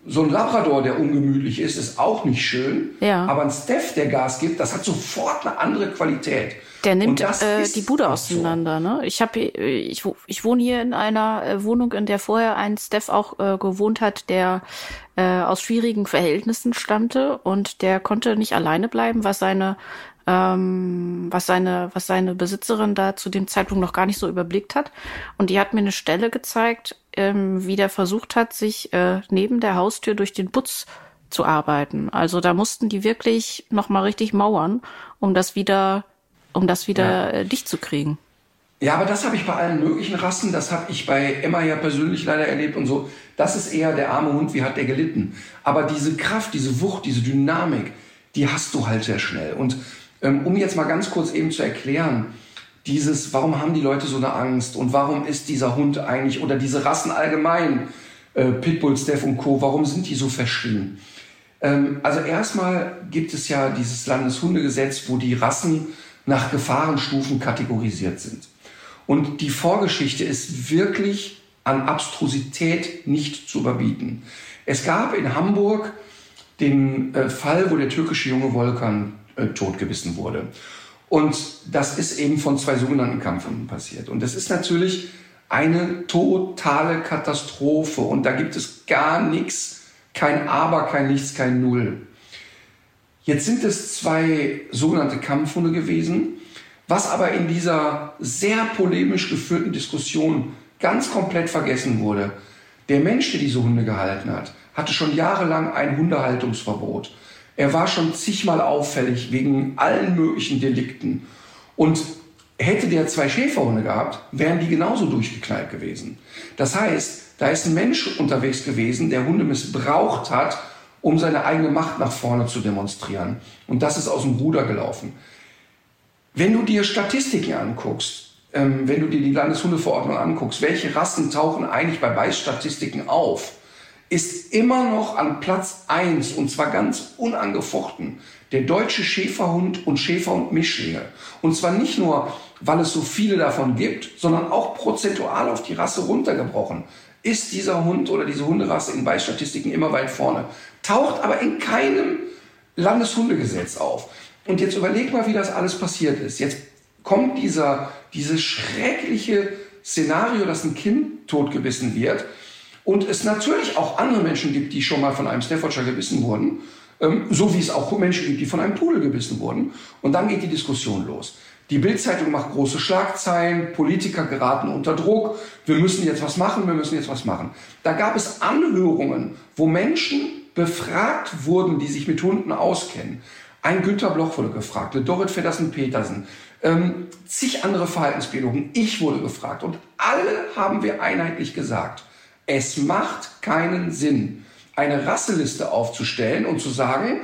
so ein Labrador, der ungemütlich ist, ist auch nicht schön. Ja. Aber ein Steph, der Gas gibt, das hat sofort eine andere Qualität.
Der nimmt äh, die Bude auseinander. So. Ne? Ich habe, ich, ich wohne hier in einer äh, Wohnung, in der vorher ein Steph auch äh, gewohnt hat, der äh, aus schwierigen Verhältnissen stammte und der konnte nicht alleine bleiben, was seine ähm, was seine, was seine Besitzerin da zu dem Zeitpunkt noch gar nicht so überblickt hat. Und die hat mir eine Stelle gezeigt, ähm, wie der versucht hat, sich äh, neben der Haustür durch den Putz zu arbeiten. Also da mussten die wirklich noch mal richtig mauern, um das wieder, um das wieder ja. äh, dicht zu kriegen.
Ja, aber das habe ich bei allen möglichen Rassen, das habe ich bei Emma ja persönlich leider erlebt und so. Das ist eher der arme Hund, wie hat der gelitten. Aber diese Kraft, diese Wucht, diese Dynamik, die hast du halt sehr schnell. Und um jetzt mal ganz kurz eben zu erklären, dieses, warum haben die Leute so eine Angst und warum ist dieser Hund eigentlich oder diese Rassen allgemein, äh, Pitbull, Steph und Co., warum sind die so verschrien? Ähm, also erstmal gibt es ja dieses Landeshundegesetz, wo die Rassen nach Gefahrenstufen kategorisiert sind. Und die Vorgeschichte ist wirklich an Abstrusität nicht zu überbieten. Es gab in Hamburg den äh, Fall, wo der türkische junge Volkan äh, totgebissen wurde. Und das ist eben von zwei sogenannten Kampfhunden passiert. Und das ist natürlich eine totale Katastrophe. Und da gibt es gar nichts, kein Aber, kein Nichts, kein Null. Jetzt sind es zwei sogenannte Kampfhunde gewesen, was aber in dieser sehr polemisch geführten Diskussion ganz komplett vergessen wurde. Der Mensch, der diese Hunde gehalten hat, hatte schon jahrelang ein Hundehaltungsverbot. Er war schon zigmal auffällig wegen allen möglichen Delikten. Und hätte der zwei Schäferhunde gehabt, wären die genauso durchgeknallt gewesen. Das heißt, da ist ein Mensch unterwegs gewesen, der Hunde missbraucht hat, um seine eigene Macht nach vorne zu demonstrieren. Und das ist aus dem Ruder gelaufen. Wenn du dir Statistiken anguckst, ähm, wenn du dir die Landeshundeverordnung anguckst, welche Rassen tauchen eigentlich bei Beißstatistiken auf, ist immer noch an Platz eins und zwar ganz unangefochten der deutsche Schäferhund und Schäferhund-Mischlinge. Und zwar nicht nur, weil es so viele davon gibt, sondern auch prozentual auf die Rasse runtergebrochen. Ist dieser Hund oder diese Hunderasse in Beißstatistiken immer weit vorne, taucht aber in keinem Landeshundegesetz auf. Und jetzt überleg mal, wie das alles passiert ist. Jetzt kommt dieser, dieses schreckliche Szenario, dass ein Kind totgebissen wird und es natürlich auch andere Menschen gibt, die schon mal von einem Staffordshire gebissen wurden, ähm, so wie es auch Menschen gibt, die von einem Pudel gebissen wurden. Und dann geht die Diskussion los. Die Bildzeitung macht große Schlagzeilen, Politiker geraten unter Druck, wir müssen jetzt was machen, wir müssen jetzt was machen. Da gab es Anhörungen, wo Menschen befragt wurden, die sich mit Hunden auskennen. Ein Günter Bloch wurde gefragt, eine Dorit Feddersen-Petersen, ähm, zig andere Verhaltensbiologen. Ich wurde gefragt und alle haben wir einheitlich gesagt, es macht keinen Sinn, eine Rasseliste aufzustellen und zu sagen,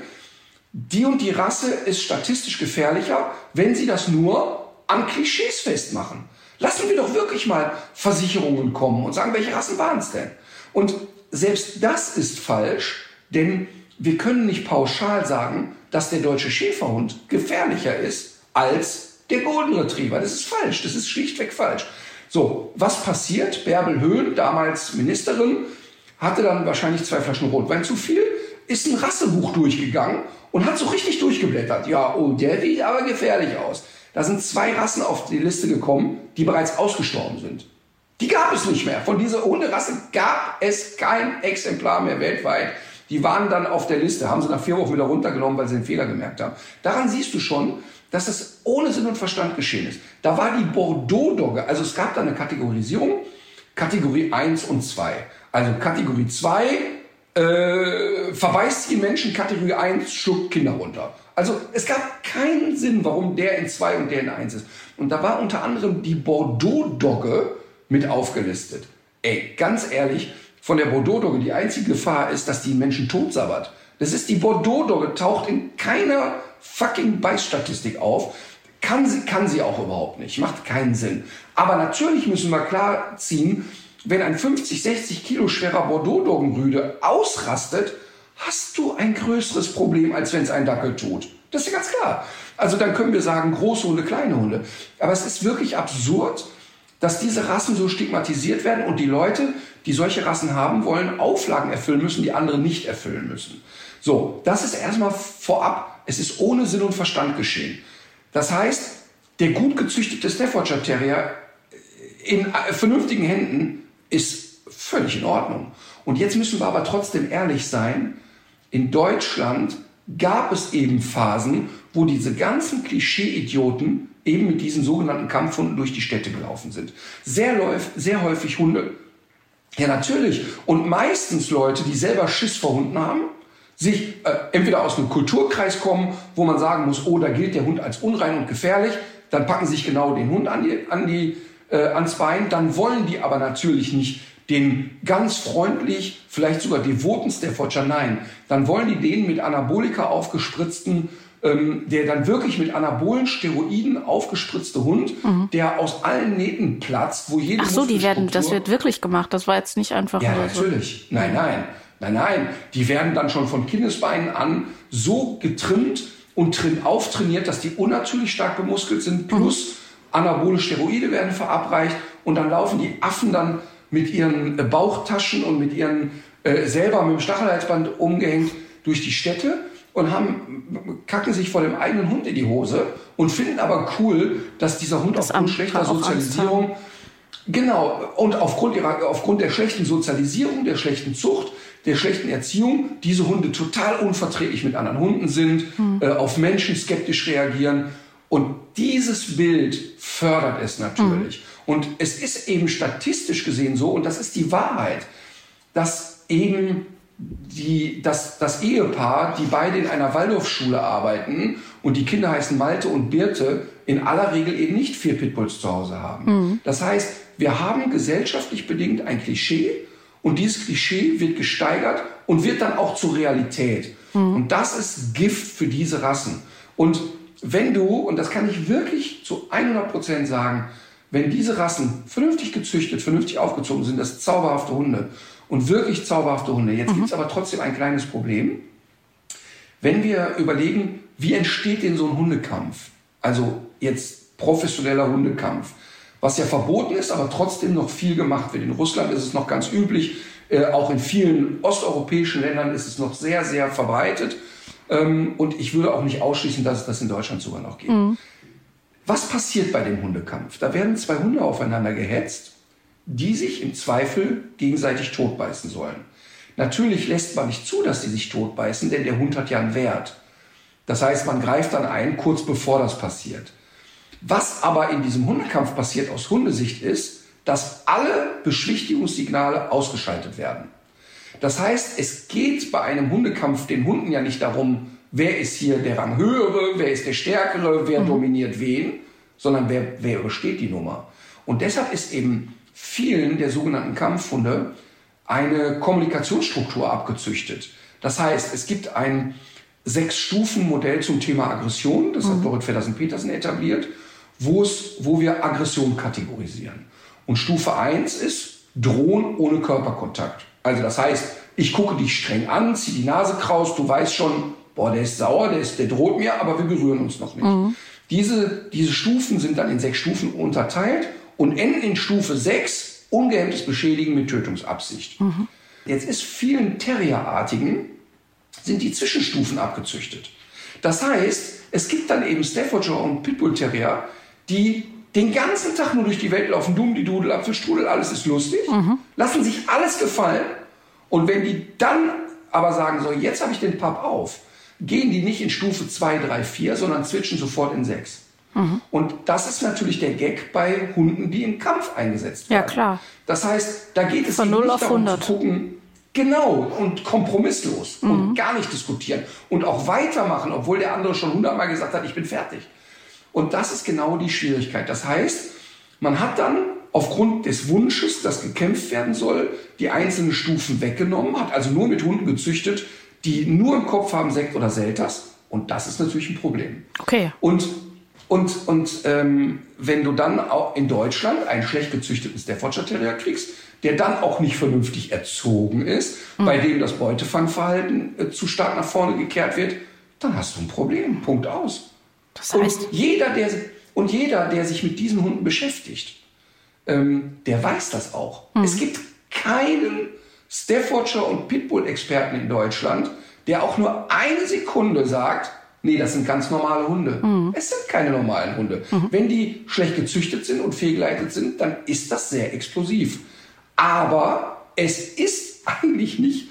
die und die Rasse ist statistisch gefährlicher, wenn sie das nur an Klischees festmachen. Lassen wir doch wirklich mal Versicherungen kommen und sagen, welche Rassen waren es denn? Und selbst das ist falsch, denn wir können nicht pauschal sagen, dass der deutsche Schäferhund gefährlicher ist als der Golden Retriever. Das ist falsch, das ist schlichtweg falsch. So, was passiert? Bärbel Höhn, damals Ministerin, hatte dann wahrscheinlich zwei Flaschen Rotwein zu viel, ist ein Rassebuch durchgegangen und hat so richtig durchgeblättert. Ja, oh, der sieht aber gefährlich aus. Da sind zwei Rassen auf die Liste gekommen, die bereits ausgestorben sind. Die gab es nicht mehr. Von dieser Hunderasse gab es kein Exemplar mehr weltweit. Die waren dann auf der Liste, haben sie nach vier Wochen wieder runtergenommen, weil sie den Fehler gemerkt haben. Daran siehst du schon, dass es ohne Sinn und Verstand geschehen ist. Da war die Bordeaux-Dogge, also es gab da eine Kategorisierung, Kategorie 1 und 2. Also Kategorie 2 äh, verweist die Menschen, Kategorie 1 schluckt Kinder runter. Also es gab keinen Sinn, warum der in 2 und der in 1 ist. Und da war unter anderem die Bordeaux-Dogge mit aufgelistet. Ey, ganz ehrlich, von der Bordeaux-Dogge die einzige Gefahr ist, dass die Menschen totsabbert. Das ist die Bordeaux-Dogge, taucht in keiner fucking Beißstatistik auf. Kann sie, kann sie auch überhaupt nicht. Macht keinen Sinn. Aber natürlich müssen wir klar ziehen, wenn ein 50, 60 Kilo schwerer Bordeaux-Doggenrüde ausrastet, hast du ein größeres Problem, als wenn es ein Dackel tut. Das ist ja ganz klar. Also dann können wir sagen, große Hunde, kleine Hunde. Aber es ist wirklich absurd, dass diese Rassen so stigmatisiert werden und die Leute, die solche Rassen haben wollen, Auflagen erfüllen müssen, die andere nicht erfüllen müssen. So, das ist erstmal vorab, es ist ohne Sinn und Verstand geschehen. Das heißt, der gut gezüchtete Staffordshire Terrier in vernünftigen Händen ist völlig in Ordnung. Und jetzt müssen wir aber trotzdem ehrlich sein, in Deutschland gab es eben Phasen, wo diese ganzen Klischee-Idioten eben mit diesen sogenannten Kampfhunden durch die Städte gelaufen sind. Sehr, sehr häufig Hunde. Ja, natürlich. Und meistens Leute, die selber Schiss vor Hunden haben, sich äh, entweder aus einem Kulturkreis kommen, wo man sagen muss, oh, da gilt der Hund als unrein und gefährlich, dann packen sich genau den Hund an die, an die, äh, ans Bein, dann wollen die aber natürlich nicht den ganz freundlich, vielleicht sogar devoten Staffordshire, nein, dann wollen die den mit Anabolika aufgespritzten, ähm, der dann wirklich mit anabolen Steroiden aufgespritzte Hund, mhm. der aus allen Nähten platzt, wo jede
Ach so, die werden, das wird wirklich gemacht, das war jetzt nicht einfach
Ja, natürlich. Nein, nein. Nein, nein, die werden dann schon von Kindesbeinen an so getrimmt und auftrainiert, dass die unnatürlich stark bemuskelt sind, plus mhm. anabole Steroide werden verabreicht und dann laufen die Affen dann mit ihren äh, Bauchtaschen und mit ihren äh, selber mit dem Stachelhalsband umgehängt durch die Städte und haben, kacken sich vor dem eigenen Hund in die Hose und finden aber cool, dass dieser Hund
Das
aufgrund schlechter Sozialisierung, genau, und aufgrund, ihrer, aufgrund der schlechten Sozialisierung, der schlechten Zucht, der schlechten Erziehung, diese Hunde total unverträglich mit anderen Hunden sind, äh, auf Menschen skeptisch reagieren. Und dieses Bild fördert es natürlich. Und es ist eben statistisch gesehen so, und das ist die Wahrheit, dass eben die, das, das Ehepaar, die beide in einer Waldorfschule arbeiten und die Kinder heißen Malte und Birte, in aller Regel eben nicht vier Pitbulls zu Hause haben. Das heißt, wir haben gesellschaftlich bedingt ein Klischee und dieses Klischee wird gesteigert und wird dann auch zur Realität. Und das ist Gift für diese Rassen. Und wenn du, und das kann ich wirklich zu 100 Prozent sagen, wenn diese Rassen vernünftig gezüchtet, vernünftig aufgezogen sind, das zauberhafte Hunde und wirklich zauberhafte Hunde. Jetzt gibt's aber trotzdem ein kleines Problem. Wenn wir überlegen, wie entsteht denn so ein Hundekampf? Also jetzt professioneller Hundekampf, was ja verboten ist, aber trotzdem noch viel gemacht wird. In Russland ist es noch ganz üblich, äh, auch in vielen osteuropäischen Ländern ist es noch sehr, sehr verbreitet. Ähm, und ich würde auch nicht ausschließen, dass es das in Deutschland sogar noch gibt. Was passiert bei dem Hundekampf? Da werden zwei Hunde aufeinander gehetzt, die sich im Zweifel gegenseitig totbeißen sollen. Natürlich lässt man nicht zu, dass sie sich totbeißen, denn der Hund hat ja einen Wert. Das heißt, man greift dann ein, kurz bevor das passiert. Was aber in diesem Hundekampf passiert aus Hundesicht ist, dass alle Beschwichtigungssignale ausgeschaltet werden. Das heißt, es geht bei einem Hundekampf den Hunden ja nicht darum, wer ist hier der Ranghöhere, wer ist der Stärkere, wer dominiert wen, sondern wer, wer übersteht die Nummer. Und deshalb ist eben vielen der sogenannten Kampfhunde eine Kommunikationsstruktur abgezüchtet. Das heißt, es gibt ein Sechs-Stufen-Modell zum Thema Aggression, das hat Dorrit Feddersen-Petersen etabliert, wo, es, wo wir Aggression kategorisieren. Und Stufe 1 ist Drohen ohne Körperkontakt. Also das heißt, ich gucke dich streng an, zieh die Nase kraus, du weißt schon, boah, der ist sauer, der, ist, der droht mir, aber wir berühren uns noch nicht. Diese, diese Stufen sind dann in sechs Stufen unterteilt und enden in Stufe 6 ungehemmtes Beschädigen mit Tötungsabsicht. Jetzt ist vielen Terrierartigen sind die Zwischenstufen abgezüchtet. Das heißt, es gibt dann eben Staffordshire und Pitbull Terrier, die den ganzen Tag nur durch die Welt laufen, dumm, die Dudel, Apfelstrudel, alles ist lustig, lassen sich alles gefallen und wenn die dann aber sagen, so jetzt habe ich den Papp auf, gehen die nicht in Stufe 2, 3, 4, sondern switchen sofort in 6. Und das ist natürlich der Gag bei Hunden, die im Kampf eingesetzt
Ja,
werden.
klar.
Das heißt, da geht es
Von
eben
0
nicht
auf
darum
100.
zu gucken, genau, und kompromisslos und gar nicht diskutieren und auch weitermachen, obwohl der andere schon hundertmal gesagt hat, ich bin fertig. Und das ist genau die Schwierigkeit. Das heißt, man hat dann aufgrund des Wunsches, dass gekämpft werden soll, die einzelnen Stufen weggenommen, hat also nur mit Hunden gezüchtet, die nur im Kopf haben Sekt oder Selters. Und das ist natürlich ein Problem.
Okay.
Und, und, und ähm, wenn du dann auch in Deutschland einen schlecht gezüchteten Staffordshire Terrier kriegst, der dann auch nicht vernünftig erzogen ist, bei dem das Beutefangverhalten äh, zu stark nach vorne gekehrt wird, dann hast du ein Problem. Punkt aus.
Das
Und
heißt,
jeder, der, und jeder, der sich mit diesen Hunden beschäftigt, ähm, der weiß das auch. Es gibt keinen Staffordshire und Pitbull-Experten in Deutschland, der auch nur eine Sekunde sagt, nee, das sind ganz normale Hunde. Es sind keine normalen Hunde. Wenn die schlecht gezüchtet sind und fehlgeleitet sind, dann ist das sehr explosiv. Aber es ist [LAUGHS] eigentlich nicht,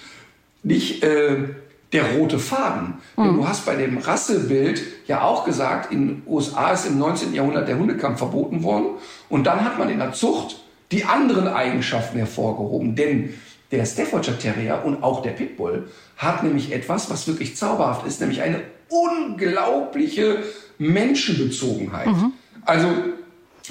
nicht äh, der rote Faden. Denn du hast bei dem Rassebild ja auch gesagt, in den USA ist im 19. Jahrhundert der Hundekampf verboten worden. Und dann hat man in der Zucht die anderen Eigenschaften hervorgehoben. Denn der Staffordshire Terrier und auch der Pitbull hat nämlich etwas, was wirklich zauberhaft ist, nämlich eine unglaubliche Menschenbezogenheit. Also,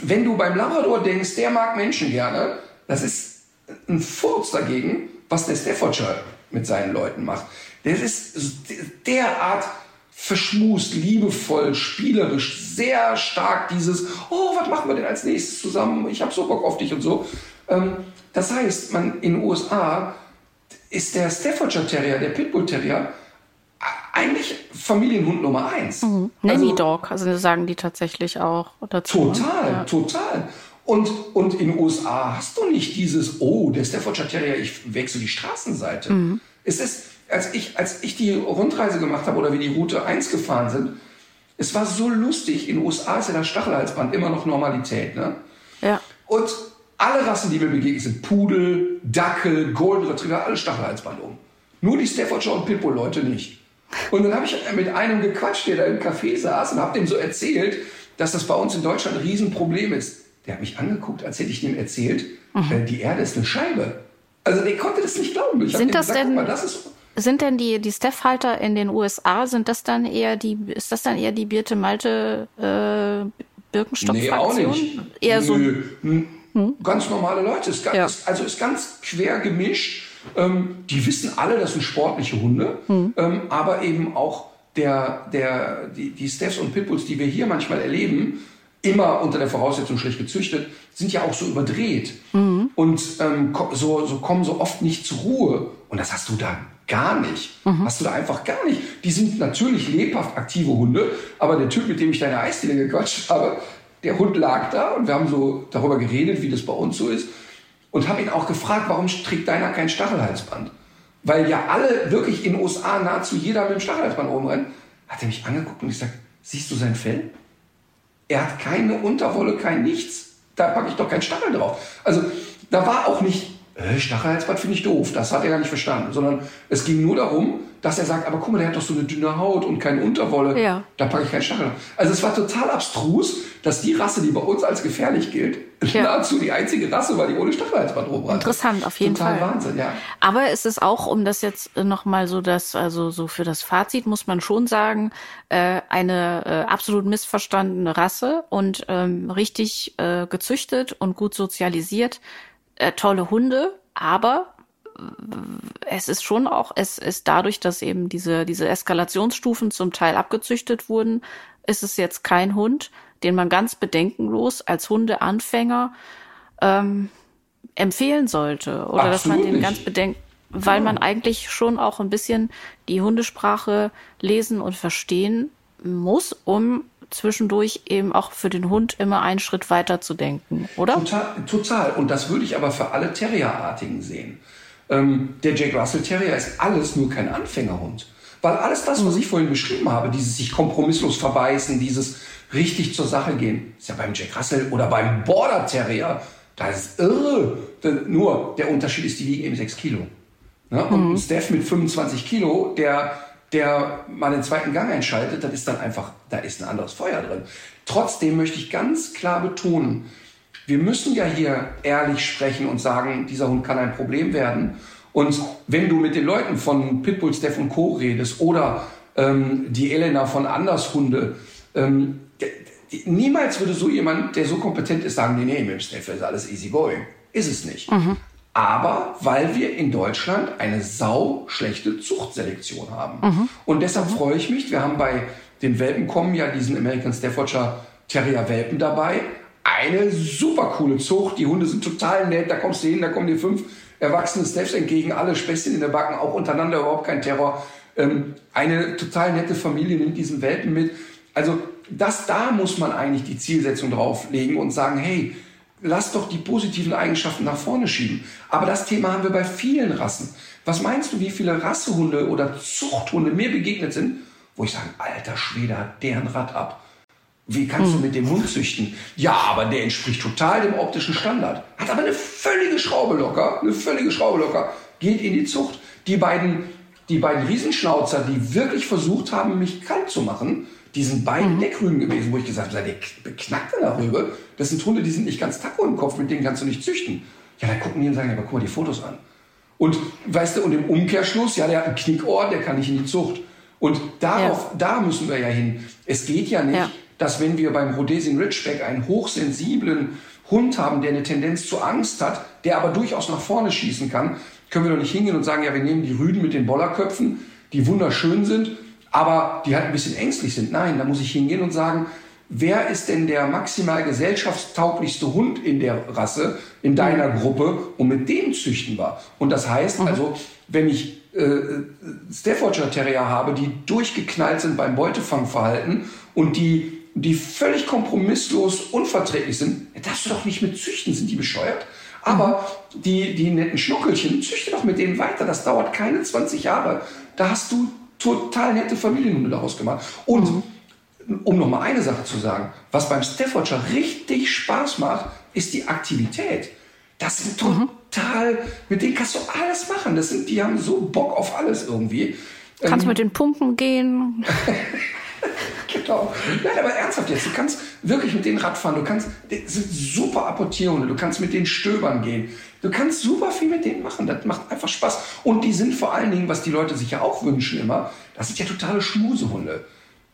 wenn du beim Labrador denkst, der mag Menschen gerne, das ist ein Furz dagegen, was der Staffordshire mit seinen Leuten macht. Das ist derart verschmust, liebevoll, spielerisch, sehr stark dieses, oh, was machen wir denn als nächstes zusammen? Ich habe so Bock auf dich und so. Ähm, das heißt, man in den USA ist der Staffordshire Terrier, der Pitbull Terrier, eigentlich Familienhund Nummer eins.
Nanny
Also-
Dog, also sagen die tatsächlich auch dazu. ne?
Total,
Ja.
total. Und, und in den USA hast du nicht dieses, oh, der Staffordshire Terrier, ich wechsle die Straßenseite.
Mhm.
Es, ist, als ich, als ich die Rundreise gemacht habe oder wir die Route 1 gefahren sind, es war so lustig. In den USA ist ja das Stachelhalsband immer noch Normalität. Ne?
Ja.
Und alle Rassen, die mir begegnet sind, Pudel, Dackel, Golden Retriever, alle Stachelhalsband um. Nur die Staffordshire und Pitbull-Leute nicht. Und dann habe ich mit einem gequatscht, der da im Café saß und habe dem so erzählt, dass das bei uns in Deutschland ein Riesenproblem ist. Der hat mich angeguckt, als hätte ich dem erzählt, mhm. äh, die Erde ist eine Scheibe. Also der konnte das nicht glauben. Ich
sind das gesagt, denn, mal, das ist sind denn die, die Steph-Halter in den USA, sind das dann eher die, ist das dann eher die Birte Malte äh, Birkenstock-Fraktion?
Nee, auch nicht.
Eher so.
Nö. Hm? Ganz normale Leute. Ist ganz, ja. also ist ganz quer gemischt. Ähm, die wissen alle, das sind sportliche Hunde, hm. ähm, aber eben auch der, der, die, die Stephs und Pitbulls, die wir hier manchmal erleben, immer unter der Voraussetzung schlecht gezüchtet, sind ja auch so überdreht mhm. und ähm, so, so kommen so oft nicht zur Ruhe. Und das hast du da gar nicht. Mhm. Hast du da einfach gar nicht. Die sind natürlich lebhaft aktive Hunde, aber der Typ, mit dem ich deine Eisdiele gequatscht habe, der Hund lag da und wir haben so darüber geredet, wie das bei uns so ist und habe ihn auch gefragt, warum trägt deiner kein Stachelhalsband? Weil ja alle wirklich in den USA nahezu jeder mit dem Stachelhalsband rumrennt. Hat er mich angeguckt und ich gesagt, siehst du sein Fell? Er hat keine Unterwolle, kein nichts. Da packe ich doch keinen Stachel drauf. Also da war auch nicht, Stachelhalsband finde ich doof. Das hat er gar nicht verstanden. Sondern es ging nur darum, dass er sagt, aber guck mal, der hat doch so eine dünne Haut und keine Unterwolle. Ja. Da packe ich keinen Stachel. Also es war total abstrus, dass die Rasse, die bei uns als gefährlich gilt, ja. [LAUGHS] nahezu die einzige Rasse war, die ohne Stachelhalsband rum
Interessant, auf jeden
total
Fall.
Wahnsinn, ja.
Aber es ist auch, um das jetzt nochmal so, das, also so für das Fazit muss man schon sagen, äh, eine äh, absolut missverstandene Rasse und ähm, richtig äh, gezüchtet und gut sozialisiert. Äh, tolle Hunde, aber es ist schon auch, es ist dadurch, dass eben diese, diese Eskalationsstufen zum Teil abgezüchtet wurden, ist es jetzt kein Hund, den man ganz bedenkenlos als Hundeanfänger ähm, empfehlen sollte. Oder Absolut dass man den nicht. ganz bedenkt, weil ja. man eigentlich schon auch ein bisschen die Hundesprache lesen und verstehen muss, um zwischendurch eben auch für den Hund immer einen Schritt weiter zu denken, oder?
Total, total. Und das würde ich aber für alle Terrierartigen sehen. Ähm, der Jack Russell Terrier ist alles nur kein Anfängerhund. Weil alles das, was ich vorhin beschrieben habe, dieses sich kompromisslos verbeißen, dieses richtig zur Sache gehen, ist ja beim Jack Russell oder beim Border Terrier, das ist irre. Nur der Unterschied ist, die wiegen eben 6 Kilo. Ne? Und mhm. ein Steph mit 25 Kilo, der, der mal den zweiten Gang einschaltet, das ist dann einfach, da ist ein anderes Feuer drin. Trotzdem möchte ich ganz klar betonen, wir müssen ja hier ehrlich sprechen und sagen, dieser Hund kann ein Problem werden. Und wenn du mit den Leuten von Pitbull, Steph und Co. redest oder ähm, die Elena von Andershunde, ähm, niemals würde so jemand, der so kompetent ist, sagen, nee, nee, mit dem Steph ist alles easy going. Ist es nicht. Mhm. Aber weil wir in Deutschland eine sau schlechte Zuchtselektion haben. Mhm. Und deshalb freue ich mich, wir haben bei den Welpen kommen ja diesen American Staffordshire Terrier Welpen dabei eine super coole Zucht. Die Hunde sind total nett. Da kommst du hin, da kommen dir fünf erwachsene Steps entgegen, alle Späßchen in der Backen, auch untereinander überhaupt kein Terror. Ähm, eine total nette Familie nimmt diesen Welpen mit. Also das, da muss man eigentlich die Zielsetzung drauflegen und sagen, hey, lass doch die positiven Eigenschaften nach vorne schieben. Aber das Thema haben wir bei vielen Rassen. Was meinst du, wie viele Rassehunde oder Zuchthunde mir begegnet sind, wo ich sage, alter Schwede, hat deren Rad ab. Wie kannst du hm. mit dem Hund züchten? Ja, aber der entspricht total dem optischen Standard. Hat aber eine völlige Schraube locker, eine völlige Schraube locker, geht in die Zucht. Die beiden, die beiden Riesenschnauzer, die wirklich versucht haben, mich kalt zu machen, die sind beide mhm. Deckrüben gewesen, wo ich gesagt habe, seid ihr beknackt darüber? Das sind Hunde, die sind nicht ganz taco im Kopf, mit denen kannst du nicht züchten. Ja, dann gucken die und sagen, aber guck mal die Fotos an. Und weißt du, und im Umkehrschluss, ja, der hat einen Knickohr, der kann nicht in die Zucht. Und darauf, ja. da müssen wir ja hin. Es geht ja nicht, ja dass wenn wir beim Rhodesian Ridgeback einen hochsensiblen Hund haben, der eine Tendenz zur Angst hat, der aber durchaus nach vorne schießen kann, können wir doch nicht hingehen und sagen, ja, wir nehmen die Rüden mit den Bollerköpfen, die wunderschön sind, aber die halt ein bisschen ängstlich sind. Nein, da muss ich hingehen und sagen, wer ist denn der maximal gesellschaftstauglichste Hund in der Rasse, in deiner mhm. Gruppe und mit dem züchten wir. Und das heißt mhm. also, wenn ich äh, Staffordshire Terrier habe, die durchgeknallt sind beim Beutefangverhalten und die die völlig kompromisslos unverträglich sind, darfst du doch nicht mit züchten, sind die bescheuert? Aber die, die netten Schnuckelchen, züchte doch mit denen weiter. Das dauert keine 20 Jahre. Da hast du total nette Familienhunde daraus gemacht. Und mhm. Um noch mal eine Sache zu sagen, was beim Staffordshire richtig Spaß macht, ist die Aktivität. Das sind total, mhm. mit denen kannst du alles machen. Das sind, die haben so Bock auf alles irgendwie.
Kannst ähm, mit den Pumpen gehen. [LAUGHS]
genau. Nein, aber ernsthaft jetzt, du kannst wirklich mit denen Radfahren, du kannst, das sind super Apportierhunde, du kannst mit denen stöbern gehen. Du kannst super viel mit denen machen. Das macht einfach Spaß. Und die sind vor allen Dingen, was die Leute sich ja auch wünschen immer, das sind ja totale Schmusehunde.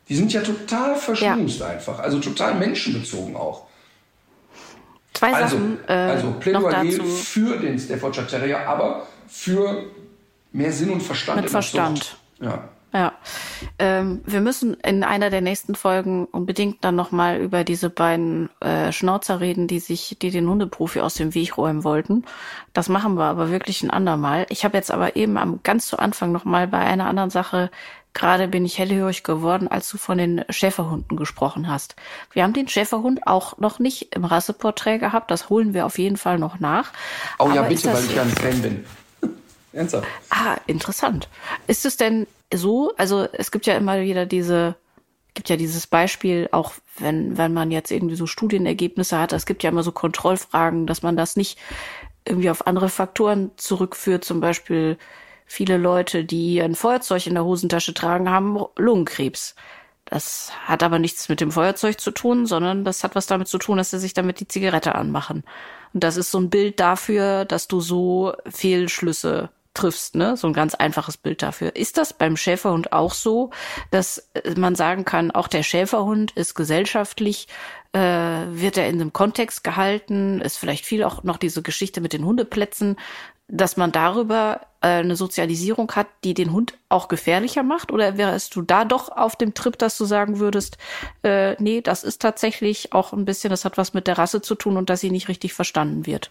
Die sind ja total verschmust ja. einfach. Also total menschenbezogen auch.
Zwei
also,
Sachen.
Äh, also Plädoyer für den Staffordshire Terrier, aber für mehr Sinn und Verstand.
Mit Verstand.
Ja.
Ja, ähm, wir müssen in einer der nächsten Folgen unbedingt dann nochmal über diese beiden äh, Schnauzer reden, die sich, die den Hundeprofi aus dem Weg räumen wollten. Das machen wir aber wirklich ein andermal. Ich habe jetzt aber eben am ganz zu Anfang nochmal bei einer anderen Sache Gerade bin ich hellhörig geworden, als du von den Schäferhunden gesprochen hast. Wir haben den Schäferhund auch noch nicht im Rasseporträt gehabt. Das holen wir auf jeden Fall noch nach.
Oh Aber ja, bitte, weil ich ja ein Fan bin. [LAUGHS]
Ernsthaft? Ah, interessant. Ist es denn so? Also es gibt ja immer wieder diese, gibt ja dieses Beispiel, auch wenn, wenn man jetzt irgendwie so Studienergebnisse hat, es gibt ja immer so Kontrollfragen, dass man das nicht irgendwie auf andere Faktoren zurückführt, zum Beispiel Viele Leute, die ein Feuerzeug in der Hosentasche tragen, haben Lungenkrebs. Das hat aber nichts mit dem Feuerzeug zu tun, sondern das hat was damit zu tun, dass sie sich damit die Zigarette anmachen. Und das ist so ein Bild dafür, dass du so Fehlschlüsse triffst, ne? So ein ganz einfaches Bild dafür. Ist das beim Schäferhund auch so, dass man sagen kann, auch der Schäferhund ist gesellschaftlich, äh, wird er in einem Kontext gehalten, ist vielleicht viel auch noch diese Geschichte mit den Hundeplätzen, dass man darüber äh, eine Sozialisierung hat, die den Hund auch gefährlicher macht? Oder wärst du da doch auf dem Trip, dass du sagen würdest, äh, nee, das ist tatsächlich auch ein bisschen, das hat was mit der Rasse zu tun und dass sie nicht richtig verstanden wird?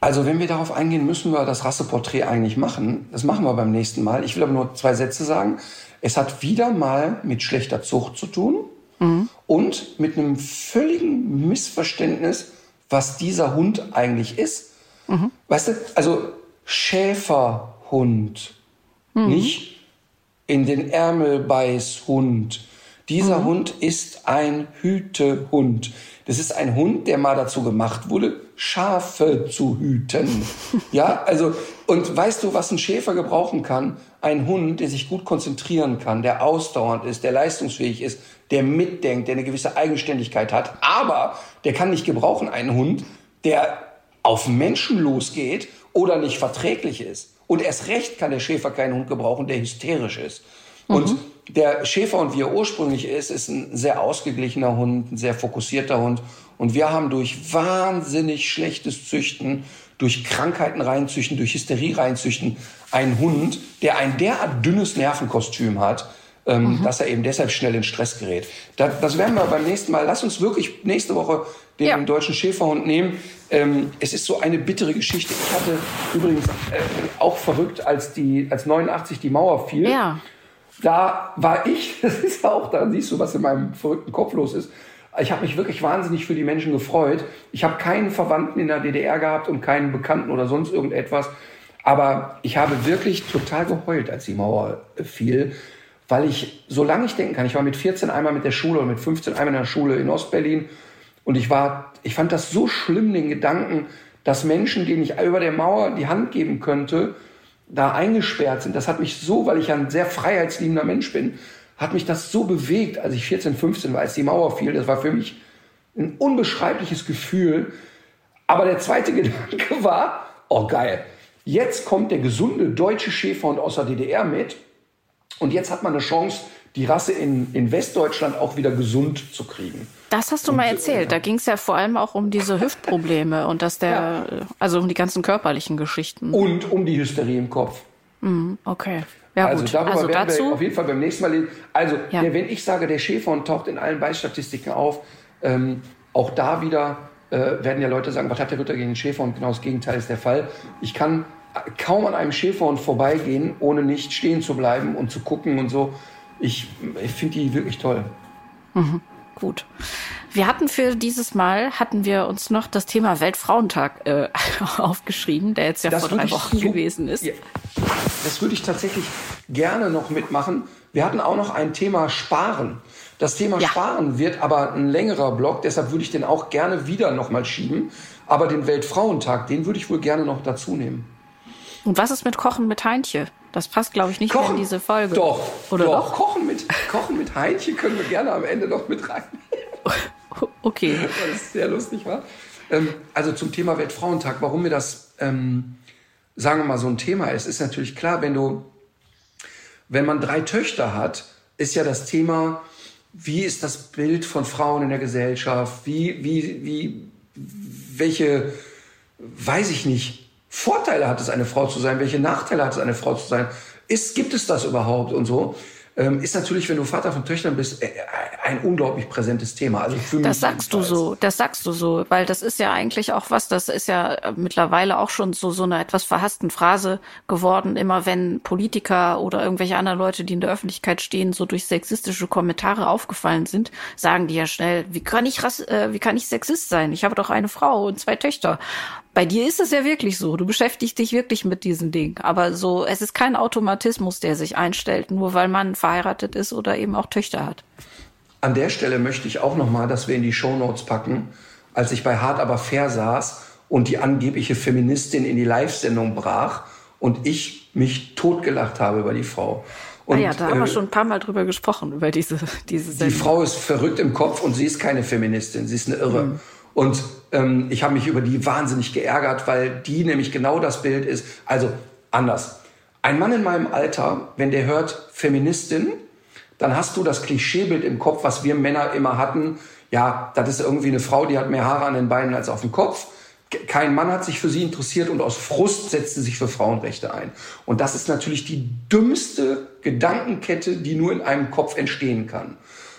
Also wenn wir darauf eingehen, müssen wir das Rasseporträt eigentlich machen. Das machen wir beim nächsten Mal. Ich will aber nur zwei Sätze sagen. Es hat wieder mal mit schlechter Zucht zu tun mhm. und mit einem völligen Missverständnis, was dieser Hund eigentlich ist Mhm. Weißt du, also Schäferhund, mhm. nicht in den Ärmel beiß Hund. Dieser mhm. Hund ist ein Hütehund. Das ist ein Hund, der mal dazu gemacht wurde, Schafe zu hüten. [LAUGHS] ja, also, und weißt du, was ein Schäfer gebrauchen kann? Ein Hund, der sich gut konzentrieren kann, der ausdauernd ist, der leistungsfähig ist, der mitdenkt, der eine gewisse Eigenständigkeit hat. Aber der kann nicht gebrauchen einen Hund, der auf Menschen losgeht oder nicht verträglich ist. Und erst recht kann der Schäfer keinen Hund gebrauchen, der hysterisch ist. Mhm. Und der Schäferhund, wie er ursprünglich ist, ist ein sehr ausgeglichener Hund, ein sehr fokussierter Hund. Und wir haben durch wahnsinnig schlechtes Züchten, durch Krankheiten reinzüchten, durch Hysterie reinzüchten, einen Hund, der ein derart dünnes Nervenkostüm hat, ähm, mhm. dass er eben deshalb schnell in Stress gerät. Das, das werden wir beim nächsten Mal. Lass uns wirklich nächste Woche den, ja. deutschen Schäferhund nehmen. Ähm, es ist so eine bittere Geschichte. Ich hatte übrigens äh, auch verrückt, als die, als 89 die Mauer fiel.
Ja.
Da war ich, [LAUGHS] das ist auch, da siehst du, was in meinem verrückten Kopf los ist. Ich habe mich wirklich wahnsinnig für die Menschen gefreut. Ich habe keinen Verwandten in der DDR gehabt und keinen Bekannten oder sonst irgendetwas. Aber ich habe wirklich total geheult, als die Mauer fiel, weil ich, solange ich denken kann, ich war mit 14 einmal mit der Schule und mit 15 einmal in der Schule in Ostberlin und ich war, ich fand das so schlimm, den Gedanken, dass Menschen, denen ich über der Mauer die Hand geben könnte, da eingesperrt sind. Das hat mich so, weil ich ein sehr freiheitsliebender Mensch bin, hat mich das so bewegt, als ich 14, 15 war, als die Mauer fiel. Das war für mich ein unbeschreibliches Gefühl. Aber der zweite [LAUGHS] Gedanke war, oh geil, jetzt kommt der gesunde deutsche Schäferhund aus der DDR mit und jetzt hat man eine Chance, die Rasse in, in Westdeutschland auch wieder gesund zu kriegen.
Das hast du und, mal erzählt. Da ging es ja vor allem auch um diese Hüftprobleme und dass der, ja. also um die ganzen körperlichen Geschichten.
Und um die Hysterie im Kopf.
Mhm, okay. Ja,
also
gut.
darüber
also
werden
dazu?
wir auf jeden Fall beim nächsten Mal reden. Also, ja. der, wenn ich sage, der Schäferhund taucht in allen Beißstatistiken auf, ähm, auch da wieder äh, werden ja Leute sagen, was hat der Ritter gegen den Schäferhund? Genau das Gegenteil ist der Fall. Ich kann kaum an einem Schäferhund vorbeigehen, ohne nicht stehen zu bleiben und zu gucken und so. Ich, ich finde die wirklich toll.
Mhm, gut. Wir hatten für dieses Mal, hatten wir uns noch das Thema Weltfrauentag äh, [LAUGHS] aufgeschrieben, der jetzt ja
Das
vor drei Wochen
so-
gewesen ist.
Ja, das würde ich tatsächlich gerne noch mitmachen. Wir hatten auch noch ein Thema Sparen. Das Thema
Ja.
Sparen wird aber ein längerer Block, deshalb würde ich den auch gerne wieder noch mal schieben. Aber den Weltfrauentag, den würde ich wohl gerne noch dazu nehmen.
Und was ist mit Kochen mit Heintje? Das passt, glaube ich, nicht mehr in diese Folge.
Doch,
Oder
doch.
doch?
Kochen mit, Kochen mit Heinchen können wir gerne am Ende noch mit rein. [LAUGHS]
Okay.
weil es sehr lustig war. Ähm, also zum Thema Weltfrauentag, warum mir das, ähm, sagen wir mal, so ein Thema ist, ist natürlich klar, wenn du, wenn man drei Töchter hat, ist ja das Thema, wie ist das Bild von Frauen in der Gesellschaft, wie, wie, wie, welche, weiß ich nicht, Vorteile hat es, eine Frau zu sein, welche Nachteile hat es, eine Frau zu sein, ist, gibt es das überhaupt und so, ähm, ist natürlich, wenn du Vater von Töchtern bist, äh, ein unglaublich präsentes Thema. Also für
Das
mich
sagst du
jedenfalls.
so, das sagst du so, weil das ist ja eigentlich auch was, das ist ja äh, mittlerweile auch schon so, so eine etwas verhassten Phrase geworden, immer wenn Politiker oder irgendwelche anderen Leute, die in der Öffentlichkeit stehen, so durch sexistische Kommentare aufgefallen sind, sagen die ja schnell, wie kann ich, Rass, äh, wie kann ich Sexist sein? Ich habe doch eine Frau und zwei Töchter. Bei dir ist es ja wirklich so, du beschäftigst dich wirklich mit diesen Dingen, aber so, es ist kein Automatismus, der sich einstellt, nur weil man verheiratet ist oder eben auch Töchter hat.
An der Stelle möchte ich auch noch mal, dass wir in die Shownotes packen, als ich bei Hart aber fair saß und die angebliche Feministin in die Live-Sendung brach und ich mich totgelacht habe über die Frau. Und,
ah ja, da haben
äh,
wir schon ein paar Mal drüber gesprochen, über diese, diese
die
Sendung.
Frau ist verrückt im Kopf und sie ist keine Feministin, sie ist eine Irre.
Mhm.
Und ähm, ich habe mich über die wahnsinnig geärgert, weil die nämlich genau das Bild ist. Also anders. Ein Mann in meinem Alter, wenn der hört Feministin, dann hast du das Klischeebild im Kopf, was wir Männer immer hatten. Ja, das ist irgendwie eine Frau, die hat mehr Haare an den Beinen als auf dem Kopf. Ke- Kein Mann hat sich für sie interessiert und aus Frust setzt sie sich für Frauenrechte ein. Und das ist natürlich die dümmste Gedankenkette, die nur in einem Kopf entstehen kann.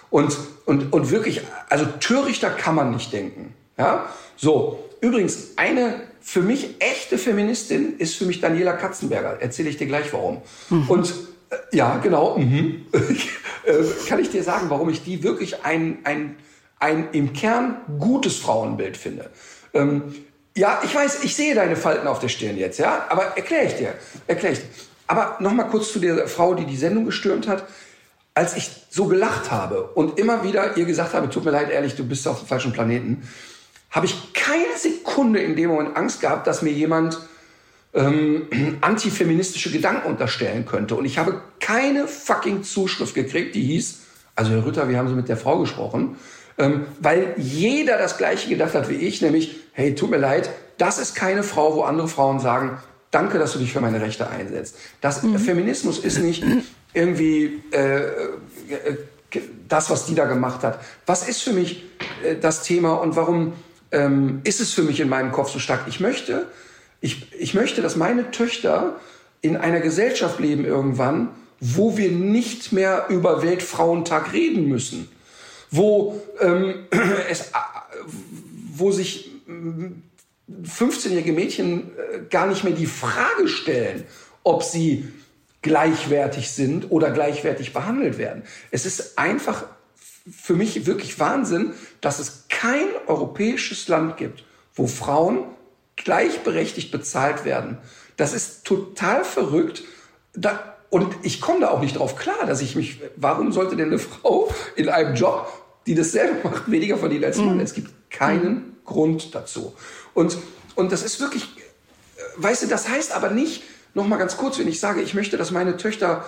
Und, und, und wirklich, also törichter kann man nicht denken. Ja? So, übrigens, eine für mich echte Feministin ist für mich Daniela Katzenberger. Erzähle ich dir gleich warum. Und äh, ja, genau. Mhm. [LAUGHS] äh, kann ich dir sagen, warum ich die wirklich ein, ein, ein im Kern gutes Frauenbild finde. Ähm, ja, ich weiß, ich sehe deine Falten auf der Stirn jetzt, ja, aber erkläre ich dir, erkläre ich dir. Aber noch mal kurz zu der Frau, die die Sendung gestürmt hat. Als ich so gelacht habe und immer wieder ihr gesagt habe, tut mir leid, ehrlich, du bist auf dem falschen Planeten, habe ich keine Sekunde in dem Moment Angst gehabt, dass mir jemand ähm, [CLEARS THROAT] antifeministische Gedanken unterstellen könnte. Und ich habe keine fucking Zuschrift gekriegt, die hieß, also Herr Rütter, wie haben Sie mit der Frau gesprochen? Ähm, weil jeder das Gleiche gedacht hat wie ich, nämlich, hey, tut mir leid, das ist keine Frau, wo andere Frauen sagen, danke, dass du dich für meine Rechte einsetzt. Das Feminismus ist nicht irgendwie äh, äh, das, was die da gemacht hat. Was ist für mich äh, das Thema und warum ähm, ist es für mich in meinem Kopf so stark? Ich möchte, ich, ich möchte, dass meine Töchter in einer Gesellschaft leben irgendwann, wo wir nicht mehr über Weltfrauentag reden müssen, wo ähm, [CLEARS THROAT] es, wo sich 15-jährige Mädchen äh, gar nicht mehr die Frage stellen, ob sie gleichwertig sind oder gleichwertig behandelt werden. Es ist einfach für mich wirklich Wahnsinn, dass es kein europäisches Land gibt, wo Frauen gleichberechtigt bezahlt werden. Das ist total verrückt. Da, und ich komme da auch nicht drauf klar, dass ich mich, warum sollte denn eine [LAUGHS] Frau in einem Job, die dasselbe macht, weniger verdienen als Mann? Es gibt keinen Grund dazu. Und, und das ist wirklich, äh, weißt du, das heißt aber nicht, noch mal ganz kurz, wenn ich sage, ich möchte, dass meine Töchter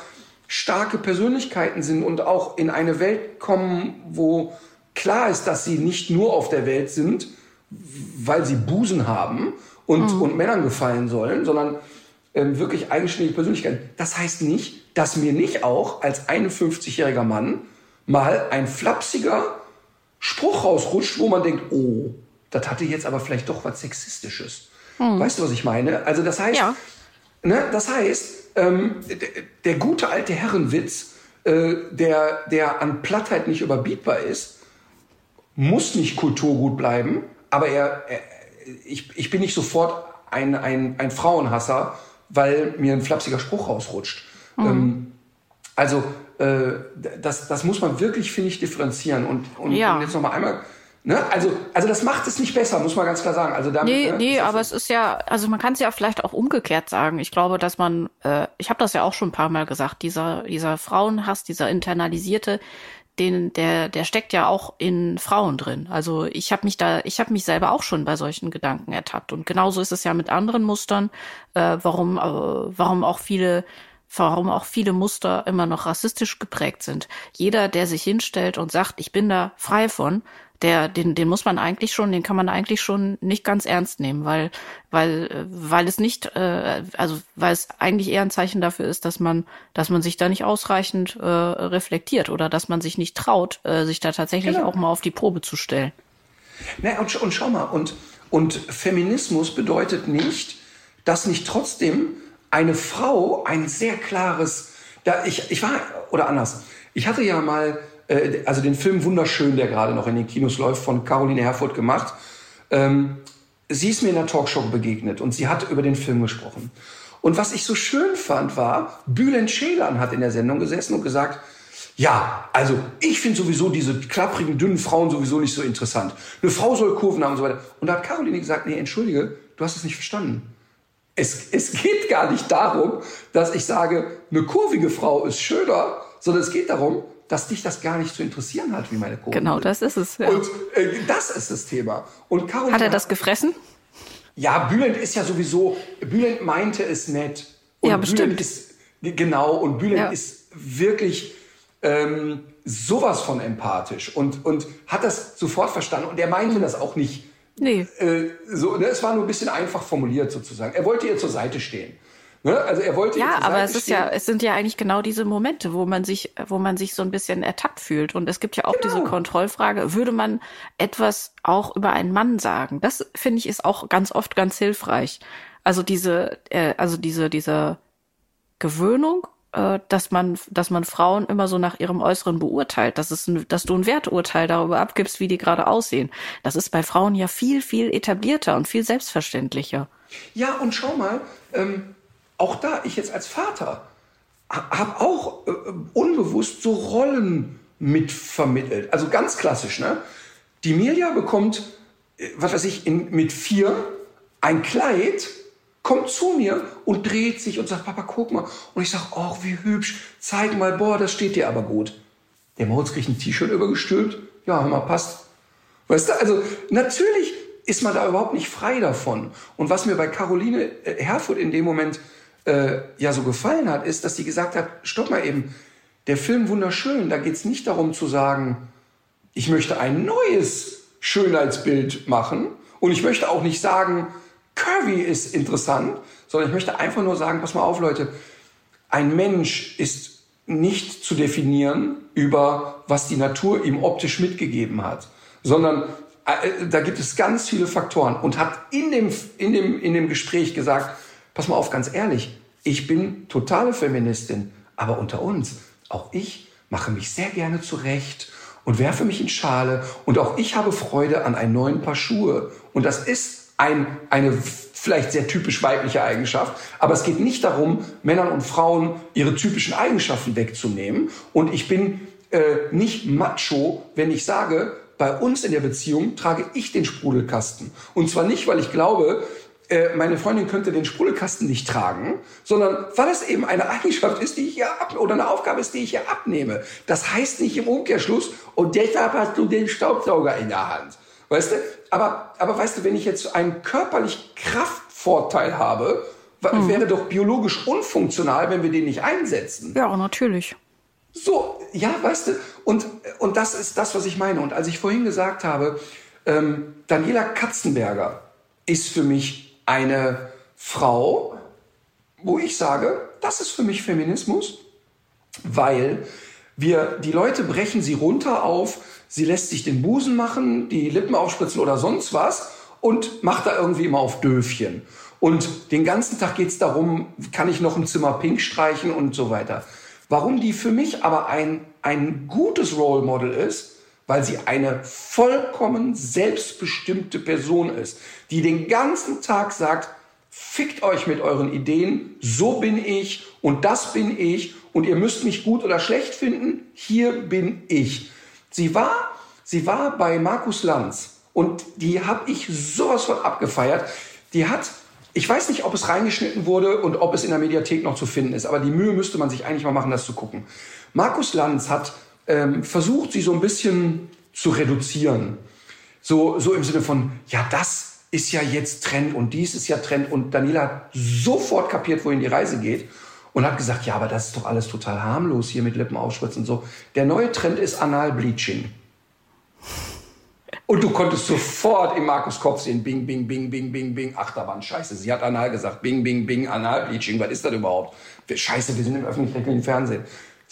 starke Persönlichkeiten sind und auch in eine Welt kommen, wo klar ist, dass sie nicht nur auf der Welt sind, weil sie Busen haben und, und Männern gefallen sollen, sondern ähm, wirklich eigenständige Persönlichkeiten. Das heißt nicht, dass mir nicht auch als 51-jähriger Mann mal ein flapsiger Spruch rausrutscht, wo man denkt, oh, das hatte jetzt aber vielleicht doch was Sexistisches. Weißt du, was ich meine? Also das heißt,
Ja.
Ne, das heißt, ähm, der, gute alte Herrenwitz, äh, der, der an Plattheit nicht überbietbar ist, muss nicht kulturgut bleiben, aber er, er ich, ich bin nicht sofort ein, ein, ein Frauenhasser, weil mir ein flapsiger Spruch rausrutscht. Ähm, also äh, das, das muss man wirklich, finde ich, differenzieren. Und, und,
Ja.
und jetzt noch mal einmal Ne? Also, also das macht es nicht besser, muss man ganz klar sagen. Also damit,
nee,
ne?
nee, aber es ist ja, also man kann es ja vielleicht auch umgekehrt sagen. Ich glaube, dass man, äh, ich habe das ja auch schon ein paar Mal gesagt, dieser, dieser Frauenhass, dieser internalisierte, den, der, der steckt ja auch in Frauen drin. Also ich habe mich da, ich habe mich selber auch schon bei solchen Gedanken ertappt. Und genauso ist es ja mit anderen Mustern, äh, warum, äh, warum auch viele warum auch viele Muster immer noch rassistisch geprägt sind. Jeder, der sich hinstellt und sagt, ich bin da frei von, der, den, den muss man eigentlich schon, den kann man eigentlich schon nicht ganz ernst nehmen, weil, weil, weil es nicht, äh, also weil es eigentlich eher ein Zeichen dafür ist, dass man, dass man sich da nicht ausreichend äh, reflektiert oder dass man sich nicht traut, äh, sich da tatsächlich genau. auch mal auf die Probe zu stellen.
Na, und, und schau mal, und, und Feminismus bedeutet nicht, dass nicht trotzdem eine Frau ein sehr klares, da ich, ich war, oder anders, ich hatte ja mal äh, also den Film Wunderschön, der gerade noch in den Kinos läuft, von Caroline Herfurth gemacht. Ähm, sie ist mir in der Talkshow begegnet und sie hat über den Film gesprochen. Und was ich so schön fand, war, Bülent Schelan hat in der Sendung gesessen und gesagt, ja, also ich finde sowieso diese klapprigen, dünnen Frauen sowieso nicht so interessant. Eine Frau soll Kurven haben und so weiter. Und da hat Caroline gesagt, nee, entschuldige, du hast es nicht verstanden. Es, es geht gar nicht darum, dass ich sage, eine kurvige Frau ist schöner, sondern es geht darum, dass dich das gar nicht zu interessieren hat, wie meine Kurven
Genau, das ist es.
Ja. Und äh, das ist das Thema. Und
Caroline hat er das gefressen?
Ja, Bülent ist ja sowieso, Bülent meinte es nett. Und
ja, bestimmt.
Bülent ist, genau, und Bülent ja. ist wirklich ähm, sowas von empathisch und, und hat das sofort verstanden. Und er meinte das auch nicht.
Nee.
Äh, so, ne, es war nur ein bisschen einfach formuliert sozusagen. Er wollte ihr zur Seite stehen. Ne? Also er wollte
ja, aber es ist stehen. ja, es sind ja eigentlich genau diese Momente, wo man sich, wo man sich so ein bisschen ertappt fühlt. Und es gibt ja auch genau. diese Kontrollfrage: Würde man etwas auch über einen Mann sagen? Das finde ich ist auch ganz oft ganz hilfreich. Also diese, äh, also diese, diese Gewöhnung, äh, dass man, dass man Frauen immer so nach ihrem Äußeren beurteilt, dass es, ein, dass du ein Werturteil darüber abgibst, wie die gerade aussehen. Das ist bei Frauen ja viel, viel etablierter und viel selbstverständlicher.
Ja, und schau mal. Ähm auch da, ich jetzt als Vater, habe auch äh, unbewusst so Rollen mitvermittelt. Also ganz klassisch, ne? Die Mirja bekommt, äh, was weiß ich, in, mit vier ein Kleid, kommt zu mir und dreht sich und sagt, Papa, guck mal. Und ich sage, ach, wie hübsch, zeig mal, boah, das steht dir aber gut. Der Moritz kriegt ein T-Shirt übergestülpt. Ja, mal, passt. Weißt du, also natürlich ist man da überhaupt nicht frei davon. Und was mir bei Caroline äh, Herfurth in dem Moment äh, ja so gefallen hat, ist, dass sie gesagt hat, stopp mal eben, der Film wunderschön, da geht es nicht darum zu sagen, ich möchte ein neues Schönheitsbild machen und ich möchte auch nicht sagen, Curvy ist interessant, sondern ich möchte einfach nur sagen, pass mal auf Leute, ein Mensch ist nicht zu definieren über, was die Natur ihm optisch mitgegeben hat, sondern äh, da gibt es ganz viele Faktoren und hat in dem, in dem, in dem Gespräch gesagt, pass mal auf, ganz ehrlich, ich bin totale Feministin, aber unter uns, auch ich mache mich sehr gerne zurecht und werfe mich in Schale und auch ich habe Freude an einem neuen Paar Schuhe. Und das ist ein, eine vielleicht sehr typisch weibliche Eigenschaft, aber es geht nicht darum, Männern und Frauen ihre typischen Eigenschaften wegzunehmen. Und ich bin äh, nicht macho, wenn ich sage, bei uns in der Beziehung trage ich den Sprudelkasten. Und zwar nicht, weil ich glaube, äh, meine Freundin könnte den Sprudelkasten nicht tragen, sondern weil es eben eine Eigenschaft ist, die ich ihr ab oder eine Aufgabe ist, die ich ihr abnehme. Das heißt nicht im Umkehrschluss, und deshalb hast du den Staubsauger in der Hand. Weißt du? Aber, aber weißt du, wenn ich jetzt einen körperlich Kraftvorteil habe, mhm. wäre doch biologisch unfunktional, wenn wir den nicht einsetzen.
Ja, natürlich.
So, ja, weißt du, und, und das ist das, was ich meine. Und als ich vorhin gesagt habe, ähm, Daniela Katzenberger ist für mich eine Frau, wo ich sage, das ist für mich Feminismus, weil wir, die Leute brechen sie runter auf, sie lässt sich den Busen machen, die Lippen aufspritzen oder sonst was und macht da irgendwie immer auf Döfchen. Und den ganzen Tag geht es darum, kann ich noch ein Zimmer pink streichen und so weiter. Warum die für mich aber ein, ein gutes Role Model ist, weil sie eine vollkommen selbstbestimmte Person ist, die den ganzen Tag sagt, fickt euch mit euren Ideen, so bin ich und das bin ich und ihr müsst mich gut oder schlecht finden, hier bin ich. Sie war, Sie war bei Markus Lanz und die habe ich sowas von abgefeiert. Die hat, ich weiß nicht, ob es reingeschnitten wurde und ob es in der Mediathek noch zu finden ist, aber die Mühe müsste man sich eigentlich mal machen, das zu gucken. Markus Lanz hat ähm, versucht, sie so ein bisschen zu reduzieren. So, so im Sinne von, ja, das ist ja jetzt Trend und dies ist ja Trend. Und Daniela hat sofort kapiert, wohin die Reise geht und hat gesagt, ja, aber das ist doch alles total harmlos hier mit Lippen aufspritzen und so. Der neue Trend ist Analbleaching. Und du konntest sofort im Markus Kopf sehen, bing, bing, bing, bing, bing, bing. Achterbahn, scheiße. Sie hat anal gesagt, bing, bing, bing, Analbleaching. Was ist das überhaupt? Scheiße, wir sind im öffentlich-rechtlichen Fernsehen.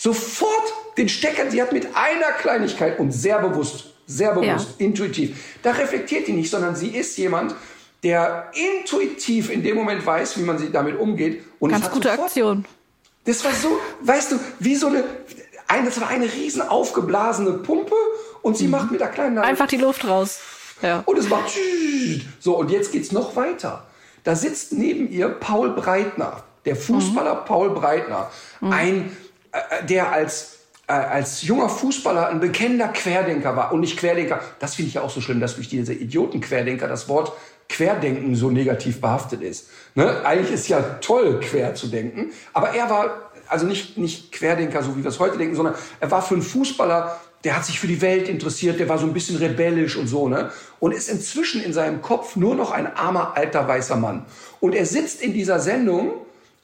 Sofort den Stecker, sie hat mit einer Kleinigkeit und sehr bewusst, sehr bewusst, ja. intuitiv, da reflektiert die nicht, sondern sie ist jemand, der intuitiv in dem Moment weiß, wie man sie damit umgeht.
Und Ganz gute sofort, Aktion.
Das war so, weißt du, wie so eine, eine, das war eine riesen aufgeblasene Pumpe und sie mhm. macht mit der kleinen
einfach die Luft raus.
Ja. Und es macht so und jetzt geht's noch weiter. Da sitzt neben ihr Paul Breitner, der Fußballer mhm. Paul Breitner, mhm. ein der als äh, als junger Fußballer ein bekennender Querdenker war und nicht Querdenker. Das finde ich ja auch so schlimm, dass durch diese Idioten-Querdenker das Wort Querdenken so negativ behaftet ist. Ne? Eigentlich ist ja toll, quer zu denken, aber er war also nicht, nicht Querdenker, so wie wir es heute denken, sondern er war für einen Fußballer, der hat sich für die Welt interessiert, der war so ein bisschen rebellisch und so, ne? Und ist inzwischen in seinem Kopf nur noch ein armer, alter, weißer Mann. Und er sitzt in dieser Sendung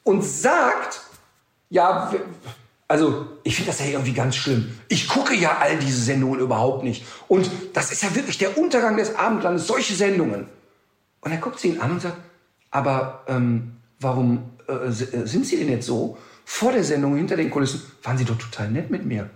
und sagt, ja, also ich finde das ja irgendwie ganz schlimm. Ich gucke ja all diese Sendungen überhaupt nicht. Und das ist ja wirklich der Untergang des Abendlandes, solche Sendungen. Und er guckt sie ihn an und sagt, aber ähm, warum äh, äh, sind Sie denn jetzt so? Vor der Sendung, hinter den Kulissen, waren Sie doch total nett mit mir.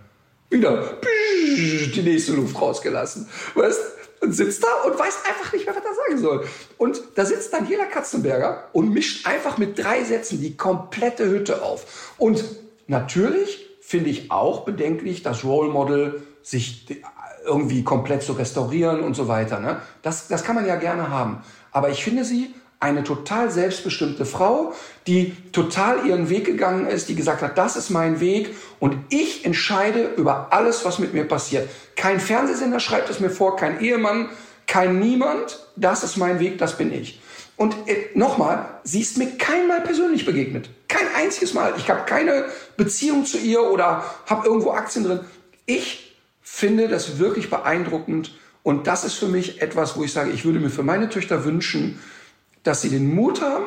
Wieder die nächste Luft rausgelassen. Weißt und sitzt da und weiß einfach nicht mehr, was er sagen soll. Und da sitzt Daniela Katzenberger und mischt einfach mit drei Sätzen die komplette Hütte auf. Und Natürlich finde ich auch bedenklich, das Role Model sich irgendwie komplett zu restaurieren und so weiter. Ne? Das, das kann man ja gerne haben. Aber ich finde sie eine total selbstbestimmte Frau, die total ihren Weg gegangen ist, die gesagt hat, das ist mein Weg und ich entscheide über alles, was mit mir passiert. Kein Fernsehsender schreibt es mir vor, kein Ehemann, kein Niemand. Das ist mein Weg, das bin ich. Und äh, nochmal, sie ist mir keinmal persönlich begegnet. Kein einziges Mal. Ich habe keine Beziehung zu ihr oder habe irgendwo Aktien drin. Ich finde das wirklich beeindruckend. Und das ist für mich etwas, wo ich sage, ich würde mir für meine Töchter wünschen, dass sie den Mut haben,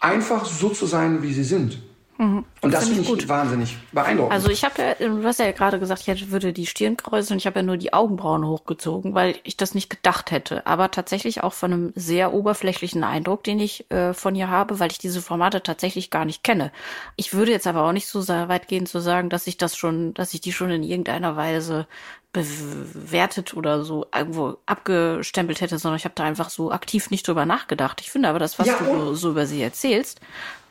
einfach so zu sein, wie sie sind. Mhm. Und das, finde ich, gut. wahnsinnig beeindruckend.
Also ich habe ja, du hast ja gerade gesagt, ich würde die Stirn kreuzen und ich habe ja nur die Augenbrauen hochgezogen, weil ich das nicht gedacht hätte. Aber tatsächlich auch von einem sehr oberflächlichen Eindruck, den ich äh, von ihr habe, weil ich diese Formate tatsächlich gar nicht kenne. Ich würde jetzt aber auch nicht so weit gehen zu sagen, dass ich das schon, dass ich die schon in irgendeiner Weise bewertet oder so irgendwo abgestempelt hätte, sondern ich habe da einfach so aktiv nicht drüber nachgedacht. Ich finde aber das, was ja, du so über sie erzählst,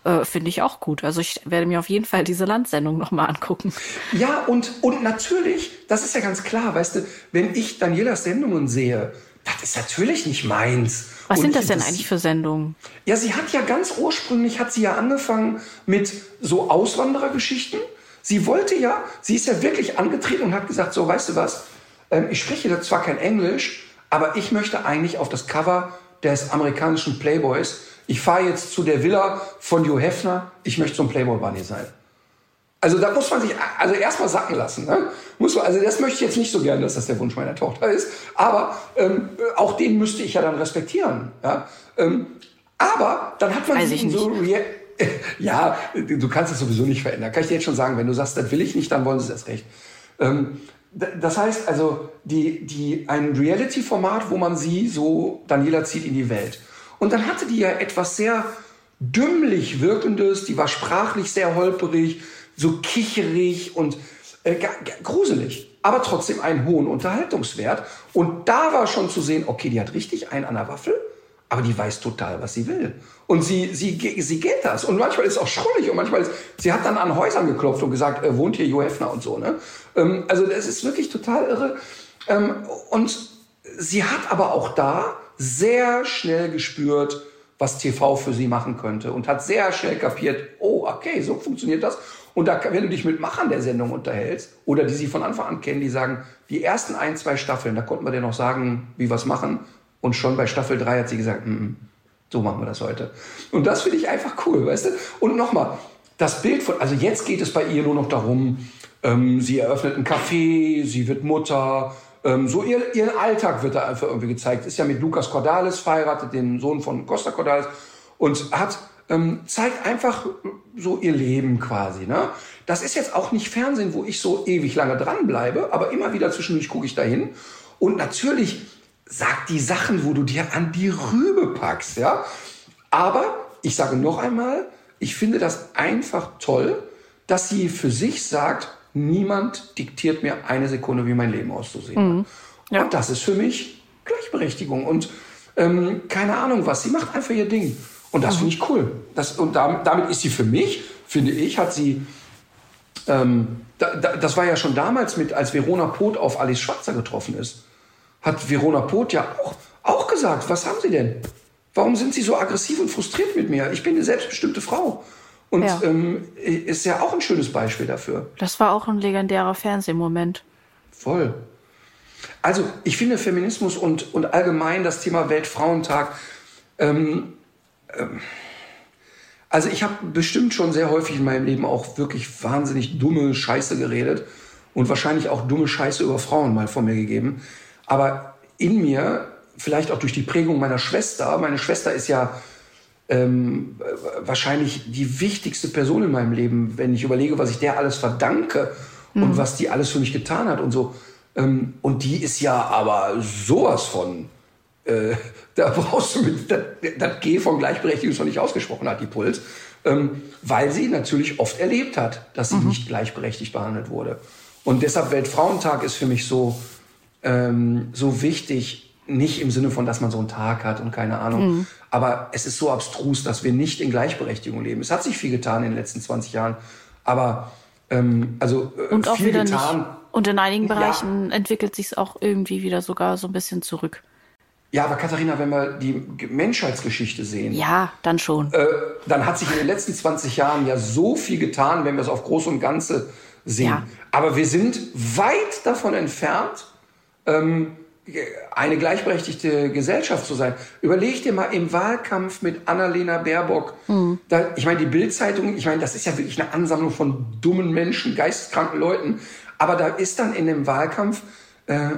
äh, finde ich auch gut. Also ich werde mir auf jeden Fall diese Landsendung nochmal angucken.
Ja, und, und natürlich, das ist ja ganz klar, weißt du, wenn ich Danielas Sendungen sehe, das ist natürlich nicht meins.
Was und sind das denn das, eigentlich für Sendungen?
Ja, sie hat ja ganz ursprünglich, hat sie ja angefangen mit so Auswanderergeschichten. Sie wollte ja, sie ist ja wirklich angetreten und hat gesagt, so, weißt du was, ähm, ich spreche da zwar kein Englisch, aber ich möchte eigentlich auf das Cover des amerikanischen Playboys ich fahre jetzt zu der Villa von Jo Hefner, ich möchte so ein Playboy Bunny sein. Also da muss man sich also erstmal sacken lassen. Ne? Muss man, also das möchte ich jetzt nicht so gerne, dass das der Wunsch meiner Tochter ist. Aber ähm, auch den müsste ich ja dann respektieren. Ja? Ähm, aber dann hat man
Weiß sich so [LAUGHS]
ja, du kannst es sowieso nicht verändern. Kann ich dir jetzt schon sagen, wenn du sagst, das will ich nicht, dann wollen sie es erst recht. Ähm, das heißt also, die, die, ein Reality-Format, wo man sie so, Daniela zieht in die Welt. Und dann hatte die ja etwas sehr dümmlich wirkendes, die war sprachlich sehr holperig, so kicherig und äh, gruselig, aber trotzdem einen hohen Unterhaltungswert. Und da war schon zu sehen, okay, die hat richtig einen an der Waffel, aber die weiß total, was sie will. Und sie, sie, sie geht das. Und manchmal ist es auch schrullig und manchmal ist, sie hat dann an Häusern geklopft und gesagt, äh, wohnt hier Jo Hefner und so. Ne? Ähm, also das ist wirklich total irre. Ähm, und sie hat aber auch da sehr schnell gespürt, was TV für sie machen könnte und hat sehr schnell kapiert, oh, okay, so funktioniert das. Und da, wenn du dich mit Machern der Sendung unterhältst oder die sie von Anfang an kennen, die sagen, die ersten ein, zwei Staffeln, da konnten wir dir noch sagen, wie wir es machen. Und schon bei Staffel 3 hat sie gesagt, mm, mm, so machen wir das heute. Und das finde ich einfach cool, weißt du? Und nochmal, das Bild von, also jetzt geht es bei ihr nur noch darum, ähm, sie eröffnet ein Café, sie wird Mutter, ähm, so ihr, ihren Alltag wird da einfach irgendwie gezeigt. Ist ja mit Lukas Cordalis verheiratet, dem Sohn von Costa Cordalis, und hat ähm, zeigt einfach so ihr Leben quasi. Ne? Das ist jetzt auch nicht Fernsehen, wo ich so ewig lange dranbleibe, aber immer wieder zwischendurch gucke ich dahin. Und natürlich sagt die Sachen, wo du dir an die Rübe packst. Ja? Aber ich sage noch einmal, ich finde das einfach toll, dass sie für sich sagt, niemand diktiert mir eine Sekunde, wie mein Leben auszusehen mhm. Ja. Und das ist für mich Gleichberechtigung. Und ähm, keine Ahnung was, sie macht einfach ihr Ding. Und das mhm. finde ich cool. Das, und damit, damit ist sie für mich, finde ich, hat sie, ähm, da, da, das war ja schon damals mit, als Verona Poth auf Alice Schwarzer getroffen ist, hat Verona Poth ja auch, auch gesagt, was haben Sie denn? Warum sind Sie so aggressiv und frustriert mit mir? Ich bin eine selbstbestimmte Frau. Und ja. Ähm, ist ja auch ein schönes Beispiel dafür.
Das war auch ein legendärer Fernsehmoment.
Voll. Also ich finde Feminismus und, und allgemein das Thema Weltfrauentag ähm, ähm, also ich habe bestimmt schon sehr häufig in meinem Leben auch wirklich wahnsinnig dumme Scheiße geredet und wahrscheinlich auch dumme Scheiße über Frauen mal von mir gegeben. Aber in mir, vielleicht auch durch die Prägung meiner Schwester, meine Schwester ist ja ähm, wahrscheinlich die wichtigste Person in meinem Leben, wenn ich überlege, was ich der alles verdanke mhm. und was die alles für mich getan hat und so. Ähm, und die ist ja aber sowas von äh, [LAUGHS] da brauchst du mit, das, das G von Gleichberechtigung ist noch nicht ausgesprochen hat, die Puls, ähm, weil sie natürlich oft erlebt hat, dass sie mhm. nicht gleichberechtigt behandelt wurde. Und deshalb Weltfrauentag ist für mich so, ähm, so wichtig, nicht im Sinne von, dass man so einen Tag hat und keine Ahnung. Mhm. Aber es ist so abstrus, dass wir nicht in Gleichberechtigung leben. Es hat sich viel getan in den letzten 20 Jahren, aber ähm, also
äh, und auch viel wieder getan. Nicht. Und in einigen Bereichen ja. entwickelt sich es auch irgendwie wieder sogar so ein bisschen zurück.
Ja, aber Katharina, wenn wir die Menschheitsgeschichte sehen.
Ja, dann schon.
Äh, dann hat sich in den letzten 20 Jahren ja so viel getan, wenn wir es auf Groß und Ganze sehen. Ja. Aber wir sind weit davon entfernt, ähm, eine gleichberechtigte Gesellschaft zu sein. Überleg dir mal im Wahlkampf mit Annalena Baerbock. Mhm. Da, ich meine, die Bildzeitung, ich meine, das ist ja wirklich eine Ansammlung von dummen Menschen, geisteskranken Leuten. Aber da ist dann in dem Wahlkampf äh,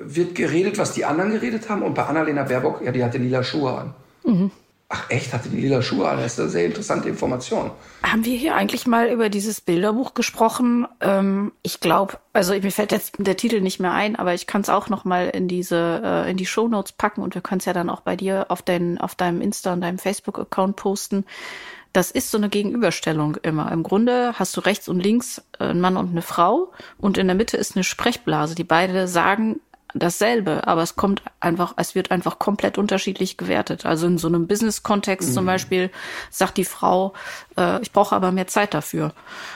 wird geredet, was die anderen geredet haben. Und bei Annalena Baerbock, ja, die hatte lila Schuhe an. Mhm. Ach echt, hatte die lila Schuhe an? Das ist eine sehr interessante Information.
Haben wir hier eigentlich mal über dieses Bilderbuch gesprochen? Ähm, ich glaube, also mir fällt jetzt der Titel nicht mehr ein, aber ich kann es auch noch mal in diese äh, in die Show Notes packen und wir können es ja dann auch bei dir auf dein, auf deinem Insta und deinem Facebook Account posten das ist so eine Gegenüberstellung immer. Im Grunde hast du rechts und links äh, einen Mann und eine Frau und in der Mitte ist eine Sprechblase. Die beide sagen dasselbe, aber es kommt einfach, es wird einfach komplett unterschiedlich gewertet. Also in so einem Business-Kontext mhm. zum Beispiel sagt die Frau, äh, ich brauche aber mehr Zeit dafür.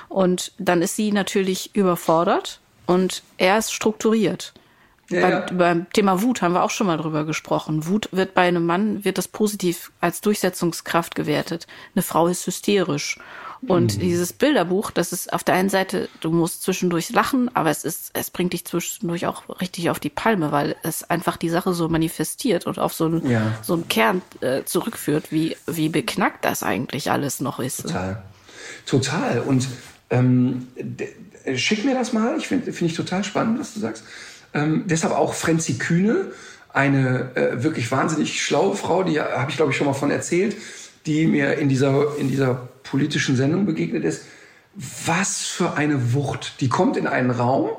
Und dann ist sie natürlich überfordert und er ist strukturiert. Ja, beim, ja. beim, Thema Wut haben wir auch schon mal drüber gesprochen. Wut wird bei einem Mann, wird das positiv als Durchsetzungskraft gewertet. Eine Frau ist hysterisch. Und mhm. dieses Bilderbuch, das ist auf der einen Seite, du musst zwischendurch lachen, aber es ist, es bringt dich zwischendurch auch richtig auf die Palme, weil es einfach die Sache so manifestiert und auf so einen, ja. so einen Kern äh, zurückführt, wie, wie beknackt das eigentlich alles noch ist.
Total. Total. Und ähm, schick mir das mal. Ich finde find ich total spannend, was du sagst. Ähm, deshalb auch Frenzi Kühne, eine äh, wirklich wahnsinnig schlaue Frau, die habe ich glaube ich schon mal von erzählt, die mir in dieser, in dieser politischen Sendung begegnet ist. Was für eine Wucht. Die kommt in einen Raum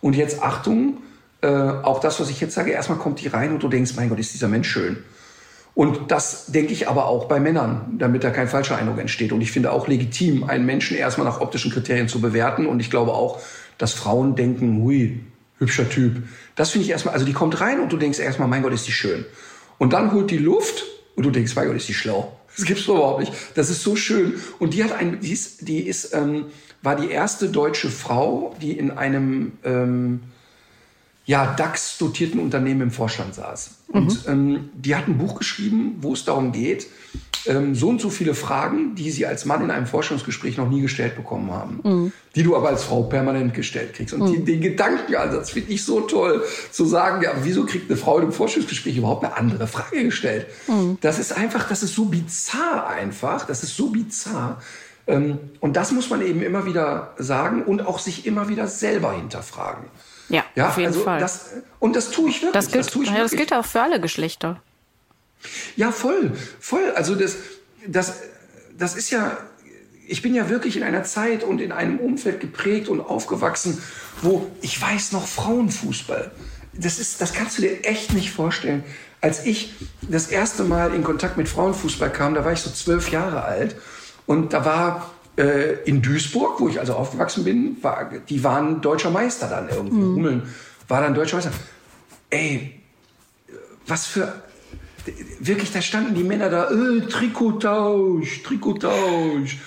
und jetzt Achtung, äh, auch das, was ich jetzt sage, erstmal kommt die rein und du denkst, mein Gott, ist dieser Mensch schön. Und das denke ich aber auch bei Männern, damit da kein falscher Eindruck entsteht. Und ich finde auch legitim, einen Menschen erstmal nach optischen Kriterien zu bewerten. Und ich glaube auch, dass Frauen denken, hui, hübscher Typ. Das finde ich erstmal, also die kommt rein und du denkst erstmal, mein Gott, ist die schön. Und dann holt die Luft und du denkst, mein Gott, ist die schlau. Das gibt's doch überhaupt nicht. Das ist so schön. Und die hat ein, die ist, die ist, ähm, war die erste deutsche Frau, die in einem, ähm, ja, DAX-dotierten Unternehmen im Vorstand saß. Und ähm, die hat ein Buch geschrieben, wo es darum geht, ähm, so und so viele Fragen, die sie als Mann in einem Vorstellungsgespräch noch nie gestellt bekommen haben, die du aber als Frau permanent gestellt kriegst. Und die, den Gedankenansatz finde ich so toll, zu sagen, ja, wieso kriegt eine Frau in einem Vorstellungsgespräch überhaupt eine andere Frage gestellt? Das ist einfach, das ist so bizarr einfach, das ist so bizarr. Ähm, und das muss man eben immer wieder sagen und auch sich immer wieder selber hinterfragen.
Ja,
Ja,
auf jeden
also
Fall.
Das, und das tue ich wirklich.
das gilt,
tue ich
ja, das gilt auch für alle Geschlechter.
Ja, voll, voll. Also das, das, das ist ja, ich bin ja wirklich in einer Zeit und in einem Umfeld geprägt und aufgewachsen, wo ich weiß noch Frauenfußball. Das ist, das kannst du dir echt nicht vorstellen. Als ich das erste Mal in Kontakt mit Frauenfußball kam, da war ich so zwölf Jahre alt und da war äh, in Duisburg, wo ich also aufgewachsen bin, war, die waren deutscher Meister dann irgendwie. Hummeln war dann deutscher Meister. Ey, was für wirklich, da standen die Männer da, äh, Trikottausch, Trikottausch.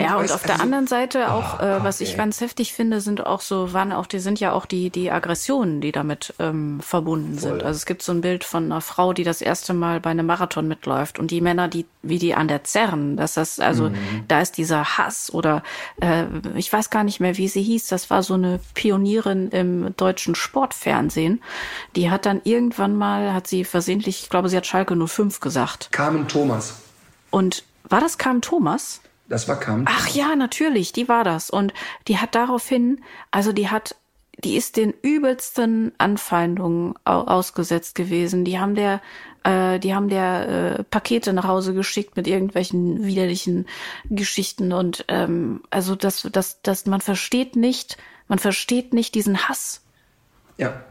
Ja, und auf der
also-
anderen Seite auch,
Oh
äh, was ich ganz heftig finde, sind auch so, waren auch, die sind ja auch die, die Aggressionen, die damit ähm, verbunden sind. Also es gibt so ein Bild von einer Frau, die das erste Mal bei einem Marathon mitläuft und die Männer, die, wie die an der zerren, dass das, also
Mhm.
da ist dieser Hass oder äh, ich weiß gar nicht mehr, wie sie hieß, das war so eine Pionierin im deutschen Sportfernsehen. Die hat dann irgendwann mal, hat sie versehentlich, ich glaube, sie hat Schalke 05 gesagt.
Carmen Thomas.
Und war das Carmen Thomas?
Das war Carmen.
Ach ja, natürlich, die war das. Und die hat daraufhin, also die hat, die ist den übelsten Anfeindungen au ausgesetzt gewesen. Die haben der, äh, die haben der äh, Pakete nach Hause geschickt mit irgendwelchen widerlichen Geschichten. Und ähm, also das, das, das, man versteht nicht, man versteht nicht diesen Hass.
Ja.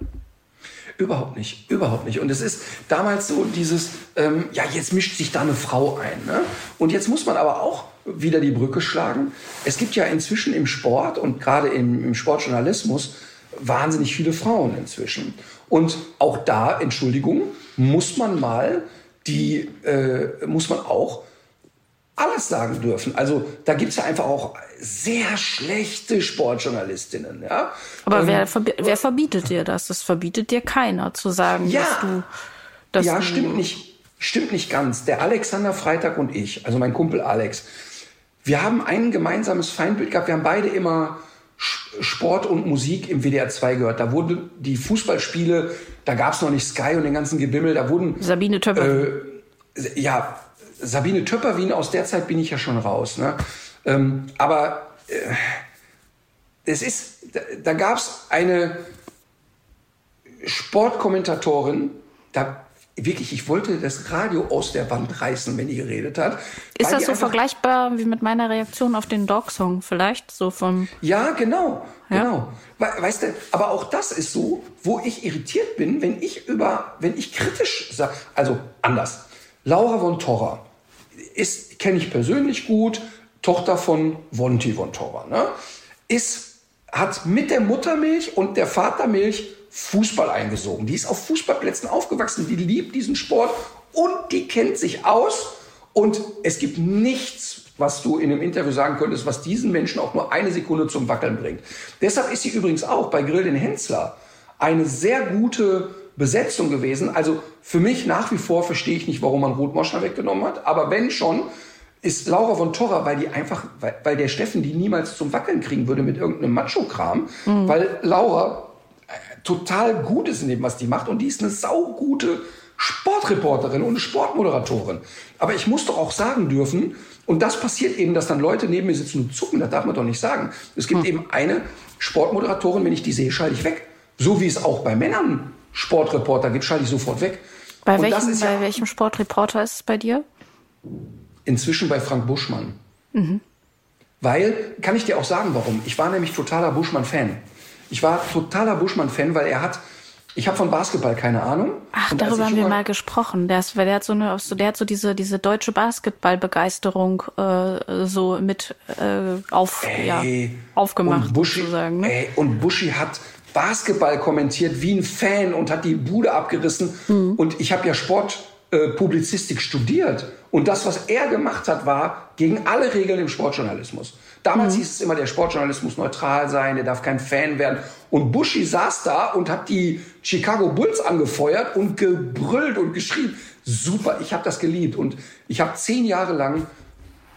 Überhaupt nicht, überhaupt nicht. Und es ist damals so dieses, ähm, ja, jetzt mischt sich da eine Frau ein. Ne? Und jetzt muss man aber auch wieder die Brücke schlagen. Es gibt ja inzwischen im Sport und gerade im, im Sportjournalismus wahnsinnig viele Frauen inzwischen. Und auch da, Entschuldigung, muss man mal die, äh, muss man auch alles sagen dürfen. Also da gibt es ja einfach auch sehr schlechte Sportjournalistinnen. Ja?
Aber
Ähm,
wer, verbi wer verbietet dir das? Das verbietet dir keiner zu sagen,
Ja.
dass du, dass
ja,
du,
stimmt nicht. Stimmt nicht ganz. Der Alexander Freitag und ich, also mein Kumpel Alex, wir haben ein gemeinsames Feindbild gehabt. Wir haben beide immer Sport und Musik im WDR 2 gehört. Da wurden die Fußballspiele, da gab es noch nicht Sky und den ganzen Gebimmel, da wurden
Sabine Töpper.
ja, Sabine Töpperwien, aus der Zeit bin ich ja schon raus. Ne? Ähm, aber äh, es ist, da, da gab es eine Sportkommentatorin, da wirklich, ich wollte das Radio aus der Wand reißen, wenn die geredet hat.
Ist das so vergleichbar wie mit meiner Reaktion auf den Dog-Song vielleicht? So vom,
Ja, genau,
Ja.
genau. We weißt du, aber auch das ist so, wo ich irritiert bin, wenn ich über, wenn ich kritisch sage, also anders. Laura von Torra ist, kenne ich persönlich gut, Tochter von Vonti von Torra, ne? Ist, hat mit der Muttermilch und der Vatermilch Fußball eingesogen. Die ist auf Fußballplätzen aufgewachsen, die liebt diesen Sport und die kennt sich aus. Und es gibt nichts, was du in einem Interview sagen könntest, was diesen Menschen auch nur eine Sekunde zum Wackeln bringt. Deshalb ist sie übrigens auch bei Grill den Hensler eine sehr gute Besetzung gewesen. Also für mich nach wie vor verstehe ich nicht, warum man Ruth Moschner weggenommen hat. Aber wenn schon, ist Laura von Torra, weil die einfach, weil, weil der Steffen die niemals zum Wackeln kriegen würde mit irgendeinem Macho-Kram, weil Laura total gut ist in dem, was die macht und die ist eine saugute Sportreporterin und Sportmoderatorin. Aber ich muss doch auch sagen dürfen, und das passiert eben, dass dann Leute neben mir sitzen und zucken, das darf man doch nicht sagen. Es gibt eben eine Sportmoderatorin, wenn ich die sehe, schalte ich weg. So wie es auch bei Männern Sportreporter gibt, schalte ich sofort weg.
bei,
und
welchem, bei
ja
welchem Sportreporter ist es bei dir?
inzwischen bei Frank Buschmann. Weil, kann ich dir auch sagen, warum? Ich war nämlich totaler Buschmann-Fan. Ich war totaler Buschmann-Fan, weil er hat, ich habe von Basketball keine Ahnung.
Ach,
Und
darüber haben wir mal gesprochen. Der, ist, weil der hat so eine, so, der hat so diese, diese deutsche Basketballbegeisterung äh, so mit äh, auf, ja,
Ey,
aufgemacht
und Buschi,
sozusagen. Ne?
ey, und Buschi hat Basketball kommentiert wie ein Fan und hat die Bude abgerissen.
Mhm.
Und ich habe ja Sport äh, studiert. Und das, was er gemacht hat, war gegen alle Regeln im Sportjournalismus. Damals mhm. hieß es immer, der Sportjournalismus neutral sein, der darf kein Fan werden. Und Bushi saß da und hat die Chicago Bulls angefeuert und gebrüllt und geschrien. Super, ich habe das geliebt. Und ich habe zehn Jahre lang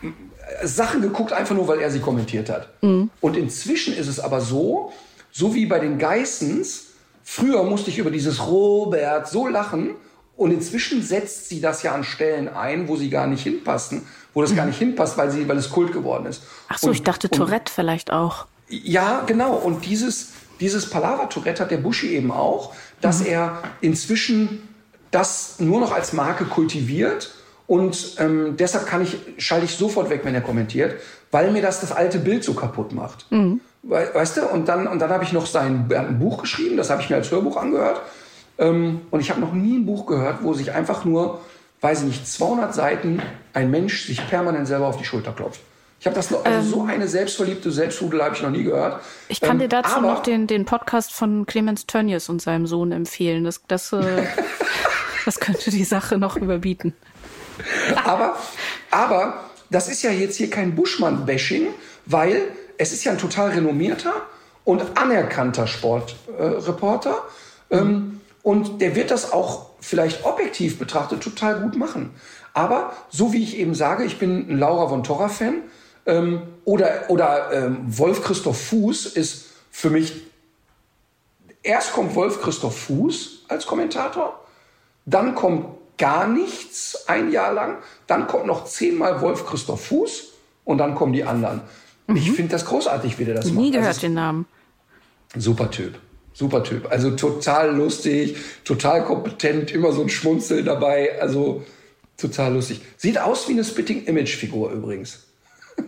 äh, Sachen geguckt, einfach nur, weil er sie kommentiert hat. Mhm. Und inzwischen ist es aber so, so wie bei den Geissens, früher musste ich über dieses Robert so lachen und inzwischen setzt sie das ja an Stellen ein, wo sie gar nicht hinpassen, wo das gar nicht hinpasst, weil sie, weil es Kult geworden ist.
Ach so,
und,
ich dachte Tourette vielleicht auch.
Ja, genau. Und dieses, dieses Palaver-Tourette hat der Buschi eben auch, dass mhm. er inzwischen das nur noch als Marke kultiviert und ähm, deshalb kann ich, schalte ich sofort weg, wenn er kommentiert, weil mir das das alte Bild so kaputt macht. Mhm. Weißt du? Und dann, und dann habe ich noch sein ein Buch geschrieben, das habe ich mir als Hörbuch angehört. Ähm, und ich habe noch nie ein Buch gehört, wo sich einfach nur, weiß ich nicht, 200 Seiten ein Mensch sich permanent selber auf die Schulter klopft. Ich habe das noch, also ähm, so eine selbstverliebte Selbstrudel habe ich noch nie gehört.
Ich kann ähm, dir dazu aber, noch den, den Podcast von Clemens Tönnies und seinem Sohn empfehlen. Das, das, äh, [LAUGHS] das könnte die Sache noch überbieten.
aber, aber das ist ja jetzt hier kein Buschmann-Bashing, weil es ist ja ein total renommierter und anerkannter Sportreporter. Äh, ähm, und der wird das auch vielleicht objektiv betrachtet total gut machen. Aber so wie ich eben sage, ich bin ein Laura von Torra-Fan ähm, oder, oder ähm, Wolf Christoph Fuß ist für mich, erst kommt Wolf Christoph Fuß als Kommentator, dann kommt gar nichts ein Jahr lang, dann kommt noch zehnmal Wolf Christoph Fuß und dann kommen die anderen. Mhm. Ich finde das großartig, wie der das
Nie
macht.
Nie gehört also, den Namen.
Super Typ. Super Typ. Also total lustig, total kompetent, immer so ein Schmunzel dabei. Also total lustig. Sieht aus wie eine Spitting Image Figur übrigens. [LAUGHS]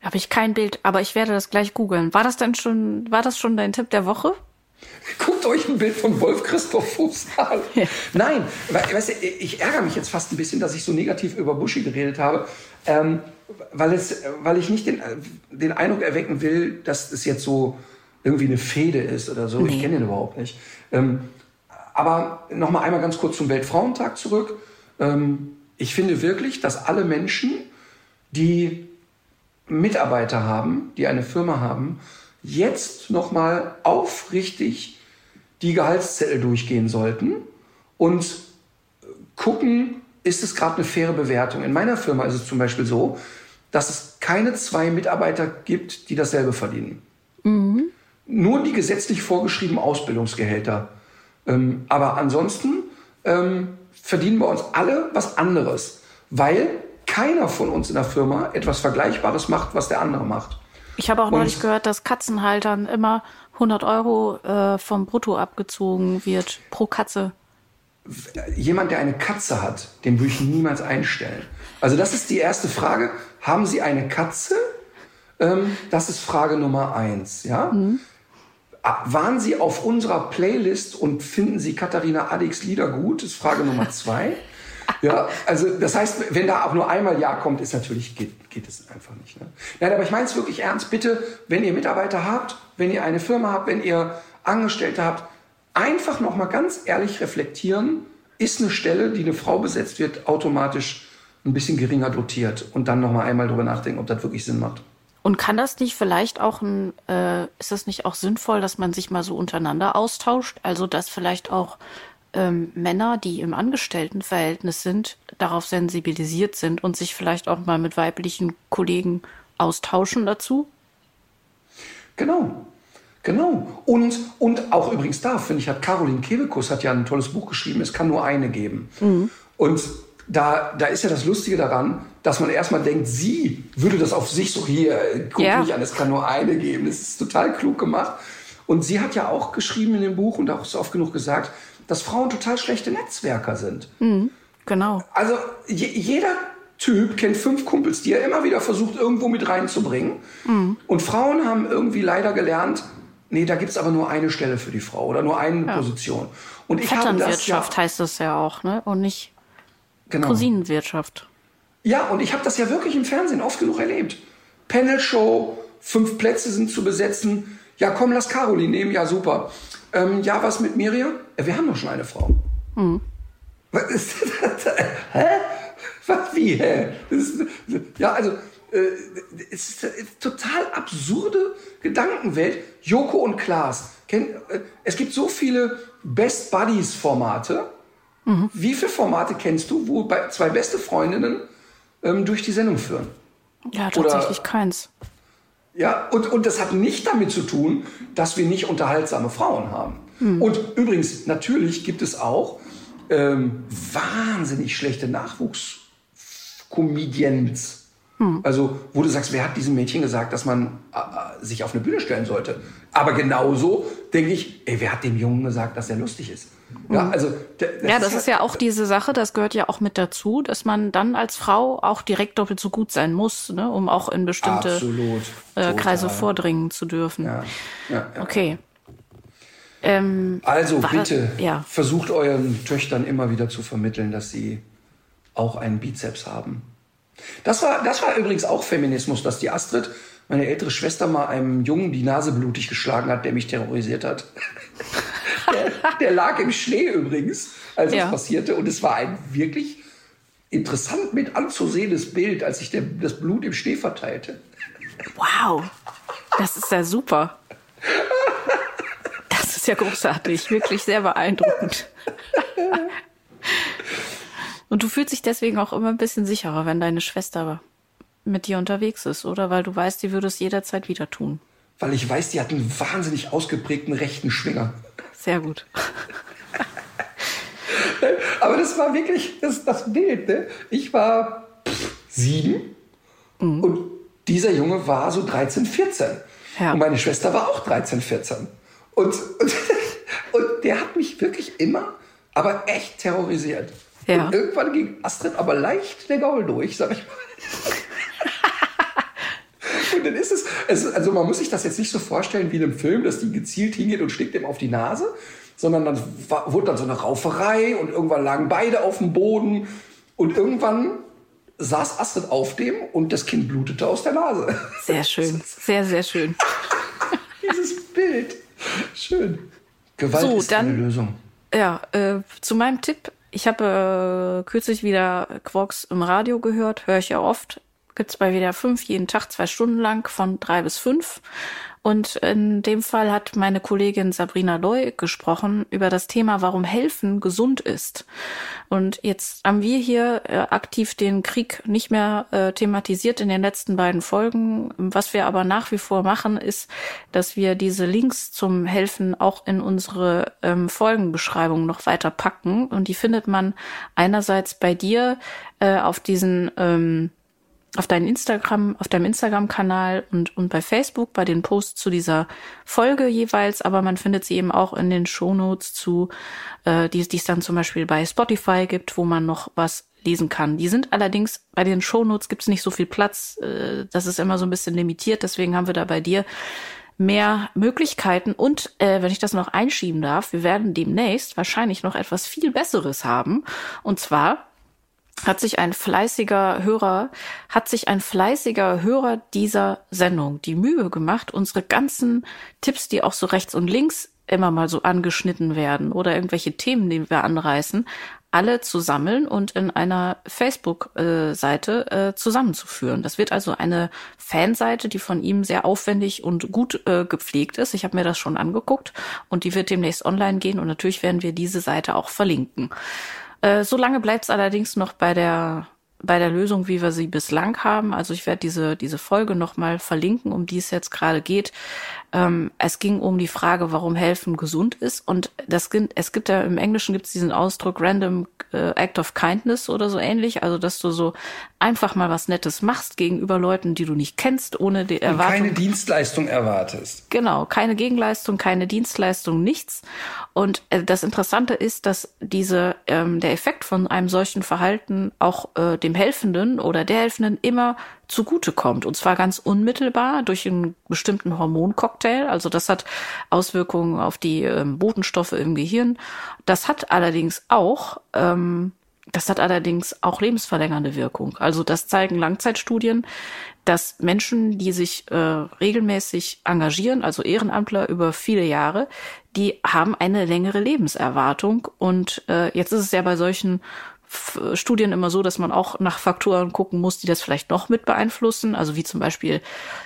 Habe ich kein Bild, aber ich werde das gleich googeln. War das denn schon, war das schon dein Tipp der Woche?
Guckt euch ein Bild von Wolf Christoph Fuchs an. [LAUGHS] Ja. Nein, weißt du, ich ärgere mich jetzt fast ein bisschen, dass ich so negativ über Buschi geredet habe. Ähm, weil, es, weil ich nicht den, den Eindruck erwecken will, dass es jetzt so irgendwie eine Fehde ist oder so. Nee. Ich kenne ihn überhaupt nicht. Ähm, aber noch mal einmal ganz kurz zum Weltfrauentag zurück. Ähm, ich finde wirklich, dass alle Menschen, die Mitarbeiter haben, die eine Firma haben, jetzt noch mal aufrichtig die Gehaltszettel durchgehen sollten und gucken, ist es gerade eine faire Bewertung. In meiner Firma ist es zum Beispiel so, dass es keine zwei Mitarbeiter gibt, die dasselbe verdienen. Mhm. Nur die gesetzlich vorgeschriebenen Ausbildungsgehälter. Ähm, aber ansonsten ähm, verdienen bei uns alle was anderes, weil keiner von uns in der Firma etwas Vergleichbares macht, was der andere macht.
Ich habe auch Und neulich gehört, dass Katzenhaltern immer 100 Euro äh, vom Brutto abgezogen wird pro Katze.
Jemand, der eine Katze hat, den würde ich niemals einstellen. Also das ist die erste Frage. Haben Sie eine Katze? Ähm, das ist Frage Nummer eins. Ja? Mhm. Waren Sie auf unserer Playlist und finden Sie Katharina Adix Lieder gut? Ist Frage Nummer zwei. [LAUGHS] Ja, also das heißt, wenn da auch nur einmal Ja kommt, ist natürlich, geht, geht es einfach nicht. Ne? Nein, aber ich meine es wirklich ernst. Bitte, wenn ihr Mitarbeiter habt, wenn ihr eine Firma habt, wenn ihr Angestellte habt, einfach nochmal ganz ehrlich reflektieren, ist eine Stelle, die eine Frau besetzt wird, automatisch ein bisschen geringer dotiert und dann nochmal einmal drüber nachdenken, ob das wirklich Sinn macht.
Und kann das nicht vielleicht auch ein, äh, ist das nicht auch sinnvoll, dass man sich mal so untereinander austauscht? Also dass vielleicht auch ähm, Männer, die im Angestelltenverhältnis sind, darauf sensibilisiert sind und sich vielleicht auch mal mit weiblichen Kollegen austauschen dazu?
Genau. Genau. Und, und auch übrigens da, finde ich, hat Caroline Kebekus hat ja ein tolles Buch geschrieben, es kann nur eine geben. Mhm. Und da, da ist ja das Lustige daran, dass man erstmal denkt, sie würde das auf sich so hier, guck ja. mich an, es kann nur eine geben. Das ist total klug gemacht. Und sie hat ja auch geschrieben in dem Buch und auch so oft genug gesagt, dass Frauen total schlechte Netzwerker sind.
Mhm, genau.
Also je, jeder Typ kennt fünf Kumpels, die er immer wieder versucht, irgendwo mit reinzubringen. Mhm. Und Frauen haben irgendwie leider gelernt, nee, da gibt es aber nur eine Stelle für die Frau oder nur eine ja. Position.
Und ich habe das ja, heißt das ja auch, ne? Und nicht genau. Cousinenwirtschaft.
Ja, und ich habe das ja wirklich im Fernsehen oft genug erlebt. Panel-Show, fünf Plätze sind zu besetzen. Ja, komm, lass Caroline nehmen. Ja, super. Ähm, ja, was mit Miriam? Ja, wir haben doch schon eine Frau. Mhm. Was ist [LAUGHS] das? Hä? Was, wie, hä? Ist, ja, also, äh, es ist eine total absurde Gedankenwelt. Joko und Klaas. Kenn, äh, es gibt so viele Best Buddies Formate. Mhm. Wie viele Formate kennst du, wo zwei beste Freundinnen ähm, durch die Sendung führen?
Ja, tatsächlich Oder, keins.
Ja, und, und das hat nicht damit zu tun, dass wir nicht unterhaltsame Frauen haben. Mhm. Und übrigens, natürlich gibt es auch ähm, wahnsinnig schlechte Nachwuchscomedians. Hm. Also, wo du sagst, wer hat diesem Mädchen gesagt, dass man äh, sich auf eine Bühne stellen sollte? Aber genauso denke ich, ey, wer hat dem Jungen gesagt, dass er lustig ist?
Ja, hm. also das ja, das ist, ist ja auch diese Sache, das gehört ja auch mit dazu, dass man dann als Frau auch direkt doppelt so gut sein muss, ne, um auch in bestimmte Absolut, äh, Kreise vordringen zu dürfen. Ja, ja, ja. Okay.
Ähm, also bitte ja. versucht euren Töchtern immer wieder zu vermitteln, dass sie auch einen Bizeps haben. Das war, das war übrigens auch Feminismus, dass die Astrid, meine ältere Schwester, mal einem Jungen die Nase blutig geschlagen hat, der mich terrorisiert hat. [LAUGHS] der, der, lag im Schnee übrigens, als ja. es passierte. Und es war ein wirklich interessant mit anzusehendes Bild, als sich der, das Blut im Schnee verteilte.
Wow, das ist ja super ist ja großartig, wirklich sehr beeindruckend. [LAUGHS] Und du fühlst dich deswegen auch immer ein bisschen sicherer, wenn deine Schwester mit dir unterwegs ist, oder? Weil du weißt, die würde es jederzeit wieder tun.
Weil ich weiß, die hat einen wahnsinnig ausgeprägten rechten Schwinger.
Sehr gut. [LAUGHS]
Aber das war wirklich das, das Bild. Ne? Ich war pff, sieben mhm. und dieser Junge war so 13, 14. Ja. Und meine Schwester war auch 13, 14. Und, und, [LAUGHS] und der hat mich wirklich immer, aber echt terrorisiert. Ja. Und irgendwann ging Astrid aber leicht der Gaul durch, sag ich mal. Und dann ist es, es, also man muss sich das jetzt nicht so vorstellen wie in einem Film, dass die gezielt hingeht und schlägt ihm auf die Nase, sondern dann war, wurde dann so eine Rauferei und irgendwann lagen beide auf dem Boden und irgendwann saß Astrid auf dem und das Kind blutete aus der Nase.
Sehr schön, sehr, sehr schön. [LAUGHS]
Dieses Bild. Schön. Gewalt so, ist dann, eine Lösung.
Ja, äh, zu meinem Tipp. Ich habe äh, kürzlich wieder Quarks im Radio gehört, höre ich ja oft. Gibt's bei WDR 5 jeden Tag zwei Stunden lang von drei bis fünf. Und in dem Fall hat meine Kollegin Sabrina Loy gesprochen über das Thema, warum helfen gesund ist. Und jetzt haben wir hier äh, aktiv den Krieg nicht mehr äh, thematisiert in den letzten beiden Folgen. Was wir aber nach wie vor machen, ist, dass wir diese Links zum Helfen auch in unsere ähm, Folgenbeschreibung noch weiter packen. Und die findet man einerseits bei dir äh, auf diesen ähm, auf deinem Instagram, auf deinem Instagram-Kanal und, und bei Facebook bei den Posts zu dieser Folge jeweils, aber man findet sie eben auch in den Shownotes zu, äh, die, die es dann zum Beispiel bei Spotify gibt, wo man noch was lesen kann. Die sind allerdings, bei den Shownotes gibt es nicht so viel Platz, äh, das ist immer so ein bisschen limitiert, deswegen haben wir da bei dir mehr Möglichkeiten. Und äh, wenn ich das noch einschieben darf, wir werden demnächst wahrscheinlich noch etwas viel Besseres haben. Und zwar hat sich ein fleißiger Hörer, hat sich ein fleißiger Hörer dieser Sendung die Mühe gemacht, unsere ganzen Tipps, die auch so rechts und links immer mal so angeschnitten werden oder irgendwelche Themen, die wir anreißen, alle zu sammeln und in einer Facebook-Seite äh, zusammenzuführen. Das wird also eine Fanseite, die von ihm sehr aufwendig und gut äh, gepflegt ist. Ich habe mir das schon angeguckt und die wird demnächst online gehen und natürlich werden wir diese Seite auch verlinken. Äh, so lange bleibt es allerdings noch bei der bei der Lösung, wie wir sie bislang haben. Also ich werde diese diese Folge noch mal verlinken, um die es jetzt gerade geht. Ähm, es ging um die Frage, warum helfen gesund ist. Und das es gibt ja im Englischen gibt es diesen Ausdruck Random äh, Act of Kindness oder so ähnlich. Also dass du so einfach mal was Nettes machst gegenüber Leuten, die du nicht kennst, ohne die Erwartung.
Und keine Dienstleistung erwartest.
Genau, keine Gegenleistung, keine Dienstleistung, nichts. Und äh, das Interessante ist, dass diese ähm, der Effekt von einem solchen Verhalten auch äh, dem Helfenden oder der Helfenden immer zugutekommt. Und zwar ganz unmittelbar durch einen bestimmten Hormoncocktail. Also das hat Auswirkungen auf die ähm, Botenstoffe im Gehirn. Das hat allerdings auch ähm, Das hat allerdings auch lebensverlängernde Wirkung. Also das zeigen Langzeitstudien, dass Menschen, die sich äh, regelmäßig engagieren, also Ehrenamtler über viele Jahre, die haben eine längere Lebenserwartung. Und äh, jetzt ist es ja bei solchen Studien immer so, dass man auch nach Faktoren gucken muss, die das vielleicht noch mit beeinflussen. Also wie zum Beispiel,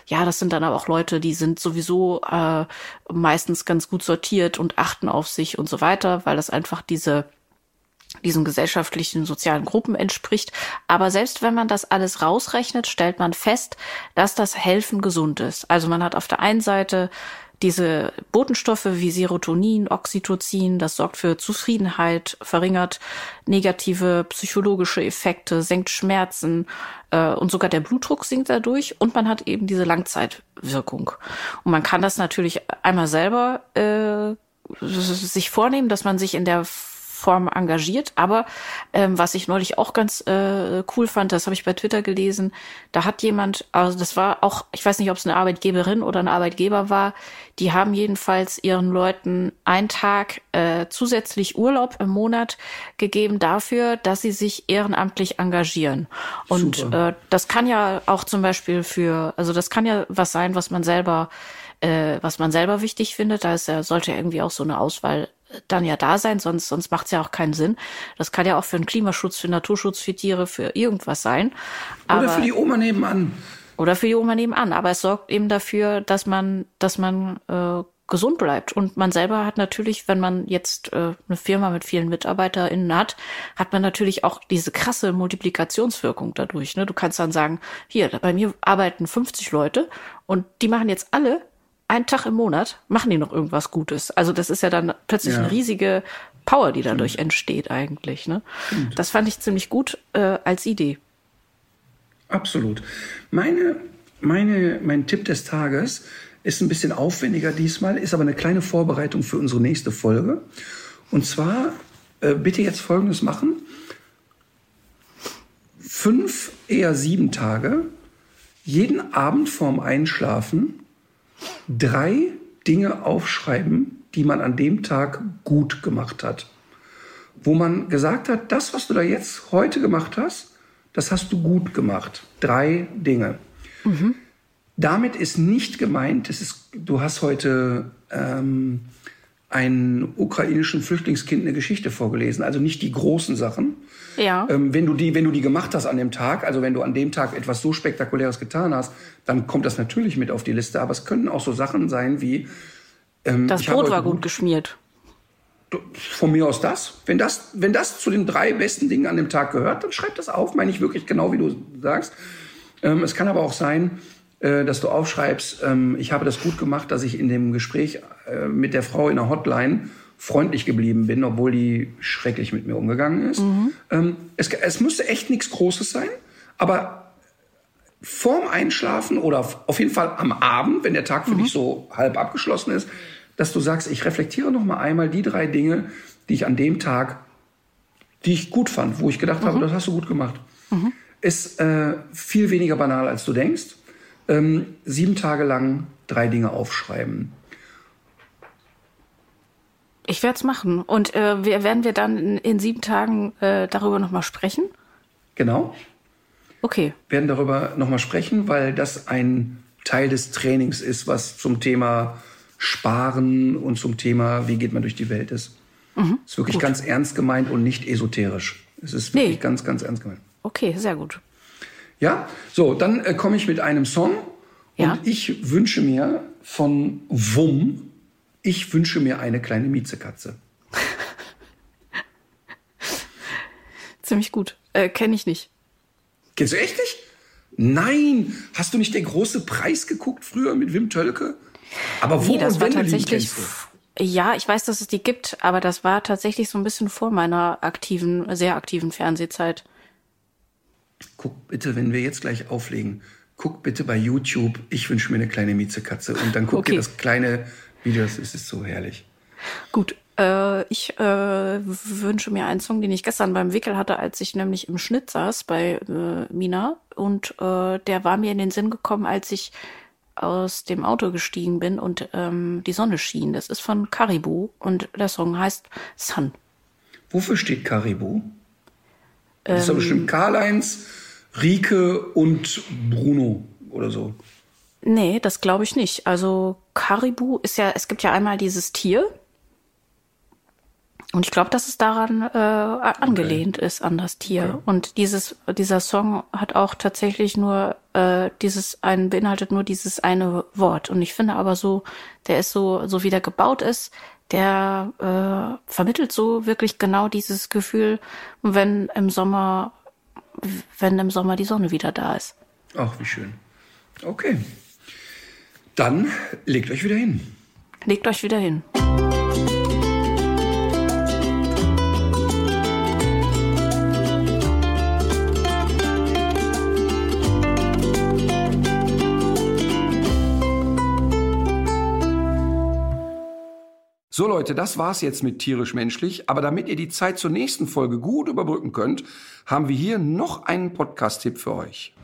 ja, das sind dann aber auch Leute, die sind sowieso äh, meistens ganz gut sortiert und achten auf sich und so weiter, weil das einfach diese diesen gesellschaftlichen sozialen Gruppen entspricht. Aber selbst wenn man das alles rausrechnet, stellt man fest, dass das Helfen gesund ist. Also man hat auf der einen Seite diese Botenstoffe wie Serotonin, Oxytocin, das sorgt für Zufriedenheit, verringert negative psychologische Effekte, senkt Schmerzen äh, und sogar der Blutdruck sinkt dadurch und man hat eben diese Langzeitwirkung. Und man kann das natürlich einmal selber äh, sich vornehmen, dass man sich in der Form engagiert. Aber ähm, was ich neulich auch ganz äh, cool fand, das habe ich bei Twitter gelesen, da hat jemand, also das war auch, ich weiß nicht, ob es eine Arbeitgeberin oder ein Arbeitgeber war, die haben jedenfalls ihren Leuten einen Tag äh, zusätzlich Urlaub im Monat gegeben dafür, dass sie sich ehrenamtlich engagieren. Und äh, das kann ja auch zum Beispiel für, also das kann ja was sein, was man selber äh, was man selber wichtig findet. Da ist ja, sollte irgendwie auch so eine Auswahl dann ja da sein, sonst, sonst macht es ja auch keinen Sinn. Das kann ja auch für den Klimaschutz, für Naturschutz, für Tiere, für irgendwas sein.
Aber, oder für die Oma nebenan.
Oder für die Oma nebenan. Aber es sorgt eben dafür, dass man, dass man äh, gesund bleibt. Und man selber hat natürlich, wenn man jetzt äh, eine Firma mit vielen MitarbeiterInnen hat, hat man natürlich auch diese krasse Multiplikationswirkung dadurch. Ne? Du kannst dann sagen, hier, bei mir arbeiten 50 Leute und die machen jetzt alle einen Tag im Monat machen die noch irgendwas Gutes. Also das ist ja dann plötzlich ja. eine riesige Power, die dadurch Stimmt. entsteht eigentlich. Ne? Das fand ich ziemlich gut äh, als Idee.
Absolut. Meine, meine, mein Tipp des Tages ist ein bisschen aufwendiger diesmal, ist aber eine kleine Vorbereitung für unsere nächste Folge. Und zwar äh, bitte jetzt Folgendes machen. Fünf, eher sieben Tage, jeden Abend vorm Einschlafen drei Dinge aufschreiben, die man an dem Tag gut gemacht hat. Wo man gesagt hat, das, was du da jetzt heute gemacht hast, das hast du gut gemacht. Drei Dinge. Mhm. Damit ist nicht gemeint, das ist, du hast heute ähm, einem ukrainischen Flüchtlingskind eine Geschichte vorgelesen, also nicht die großen Sachen.
Ja.
Ähm, wenn du die, wenn du die gemacht hast an dem Tag, also wenn du an dem Tag etwas so spektakuläres getan hast, dann kommt das natürlich mit auf die Liste. Aber es können auch so Sachen sein wie
ähm, das Brot war gut, gut geschmiert.
Von mir aus das. Wenn das, wenn das zu den drei besten Dingen an dem Tag gehört, dann schreib das auf. Meine ich wirklich genau, wie du sagst. Ähm, es kann aber auch sein, dass du aufschreibst, ähm, ich habe das gut gemacht, dass ich in dem Gespräch äh, mit der Frau in der Hotline freundlich geblieben bin, obwohl die schrecklich mit mir umgegangen ist. Mhm. Ähm, es, es müsste echt nichts Großes sein, aber vorm Einschlafen oder auf jeden Fall am Abend, wenn der Tag für mhm. dich so halb abgeschlossen ist, dass du sagst, ich reflektiere noch mal einmal die drei Dinge, die ich an dem Tag, die ich gut fand, wo ich gedacht mhm. habe, das hast du gut gemacht. Mhm. Ist äh, viel weniger banal, als du denkst. Ähm, sieben Tage lang drei Dinge aufschreiben.
Ich werde es machen. Und äh, wir, werden wir dann in, in sieben Tagen äh, darüber nochmal sprechen?
Genau.
Okay.
Wir werden darüber nochmal sprechen, weil das ein Teil des Trainings ist, was zum Thema Sparen und zum Thema, wie geht man durch die Welt ist. Mhm, ist wirklich gut. ganz ernst gemeint und nicht esoterisch. Es ist wirklich nee. ganz, ganz ernst gemeint.
Okay, sehr gut.
Ja, so, dann äh, komme ich mit einem Song. Ja? Und ich wünsche mir von Wum, ich wünsche mir eine kleine Miezekatze. [LAUGHS]
Ziemlich gut. Äh, Kenne ich nicht.
Kennst du echt nicht? Nein, hast du nicht den großen Preis geguckt früher mit Wim Tölke?
Aber wo nee, das war tatsächlich. Ja, ich weiß, dass es die gibt, aber das war tatsächlich so ein bisschen vor meiner aktiven, sehr aktiven Fernsehzeit.
Guck bitte, wenn wir jetzt gleich auflegen, guck bitte bei YouTube, ich wünsche mir eine kleine Miezekatze und dann guck okay. dir das kleine Video, das ist so herrlich.
Gut, äh, ich äh, wünsche mir einen Song, den ich gestern beim Wickel hatte, als ich nämlich im Schnitt saß bei äh, Mina. Und äh, der war mir in den Sinn gekommen, als ich aus dem Auto gestiegen bin und ähm, die Sonne schien. Das ist von Caribou und der Song heißt Sun.
Wofür steht Caribou? Das ist doch bestimmt Karl-Heinz, Rike und Bruno oder so.
Nee, das glaube ich nicht. Also Karibu ist ja, es gibt ja einmal dieses Tier. Und ich glaube, dass es daran äh, angelehnt ist an das Tier.
Okay.
Und dieses, dieser Song hat auch tatsächlich nur äh, dieses ein beinhaltet nur dieses eine Wort. Und ich finde aber so, der ist so, so wie der gebaut ist, der äh, vermittelt so wirklich genau dieses Gefühl, wenn im Sommer, wenn im Sommer die Sonne wieder da ist.
Ach, wie schön. Okay. Dann legt euch wieder hin.
Legt euch wieder hin.
So Leute, das war's jetzt mit tierisch menschlich. Aber damit ihr die Zeit zur nächsten Folge gut überbrücken könnt, haben wir hier noch einen Podcast-Tipp für euch.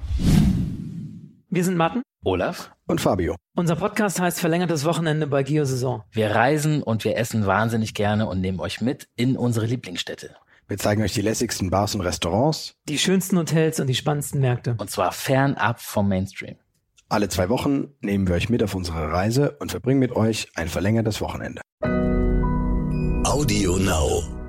Wir sind Matten.
Olaf,
und Fabio.
Unser Podcast heißt Verlängertes Wochenende bei Geosaison.
wir reisen und wir essen wahnsinnig gerne und nehmen euch mit in unsere Lieblingsstädte.
Wir zeigen euch die lässigsten Bars und Restaurants.
Die schönsten Hotels und die spannendsten Märkte.
Und zwar fernab vom Mainstream.
Alle zwei Wochen nehmen wir euch mit auf unsere Reise und verbringen mit euch ein verlängertes Wochenende.
Audio Now.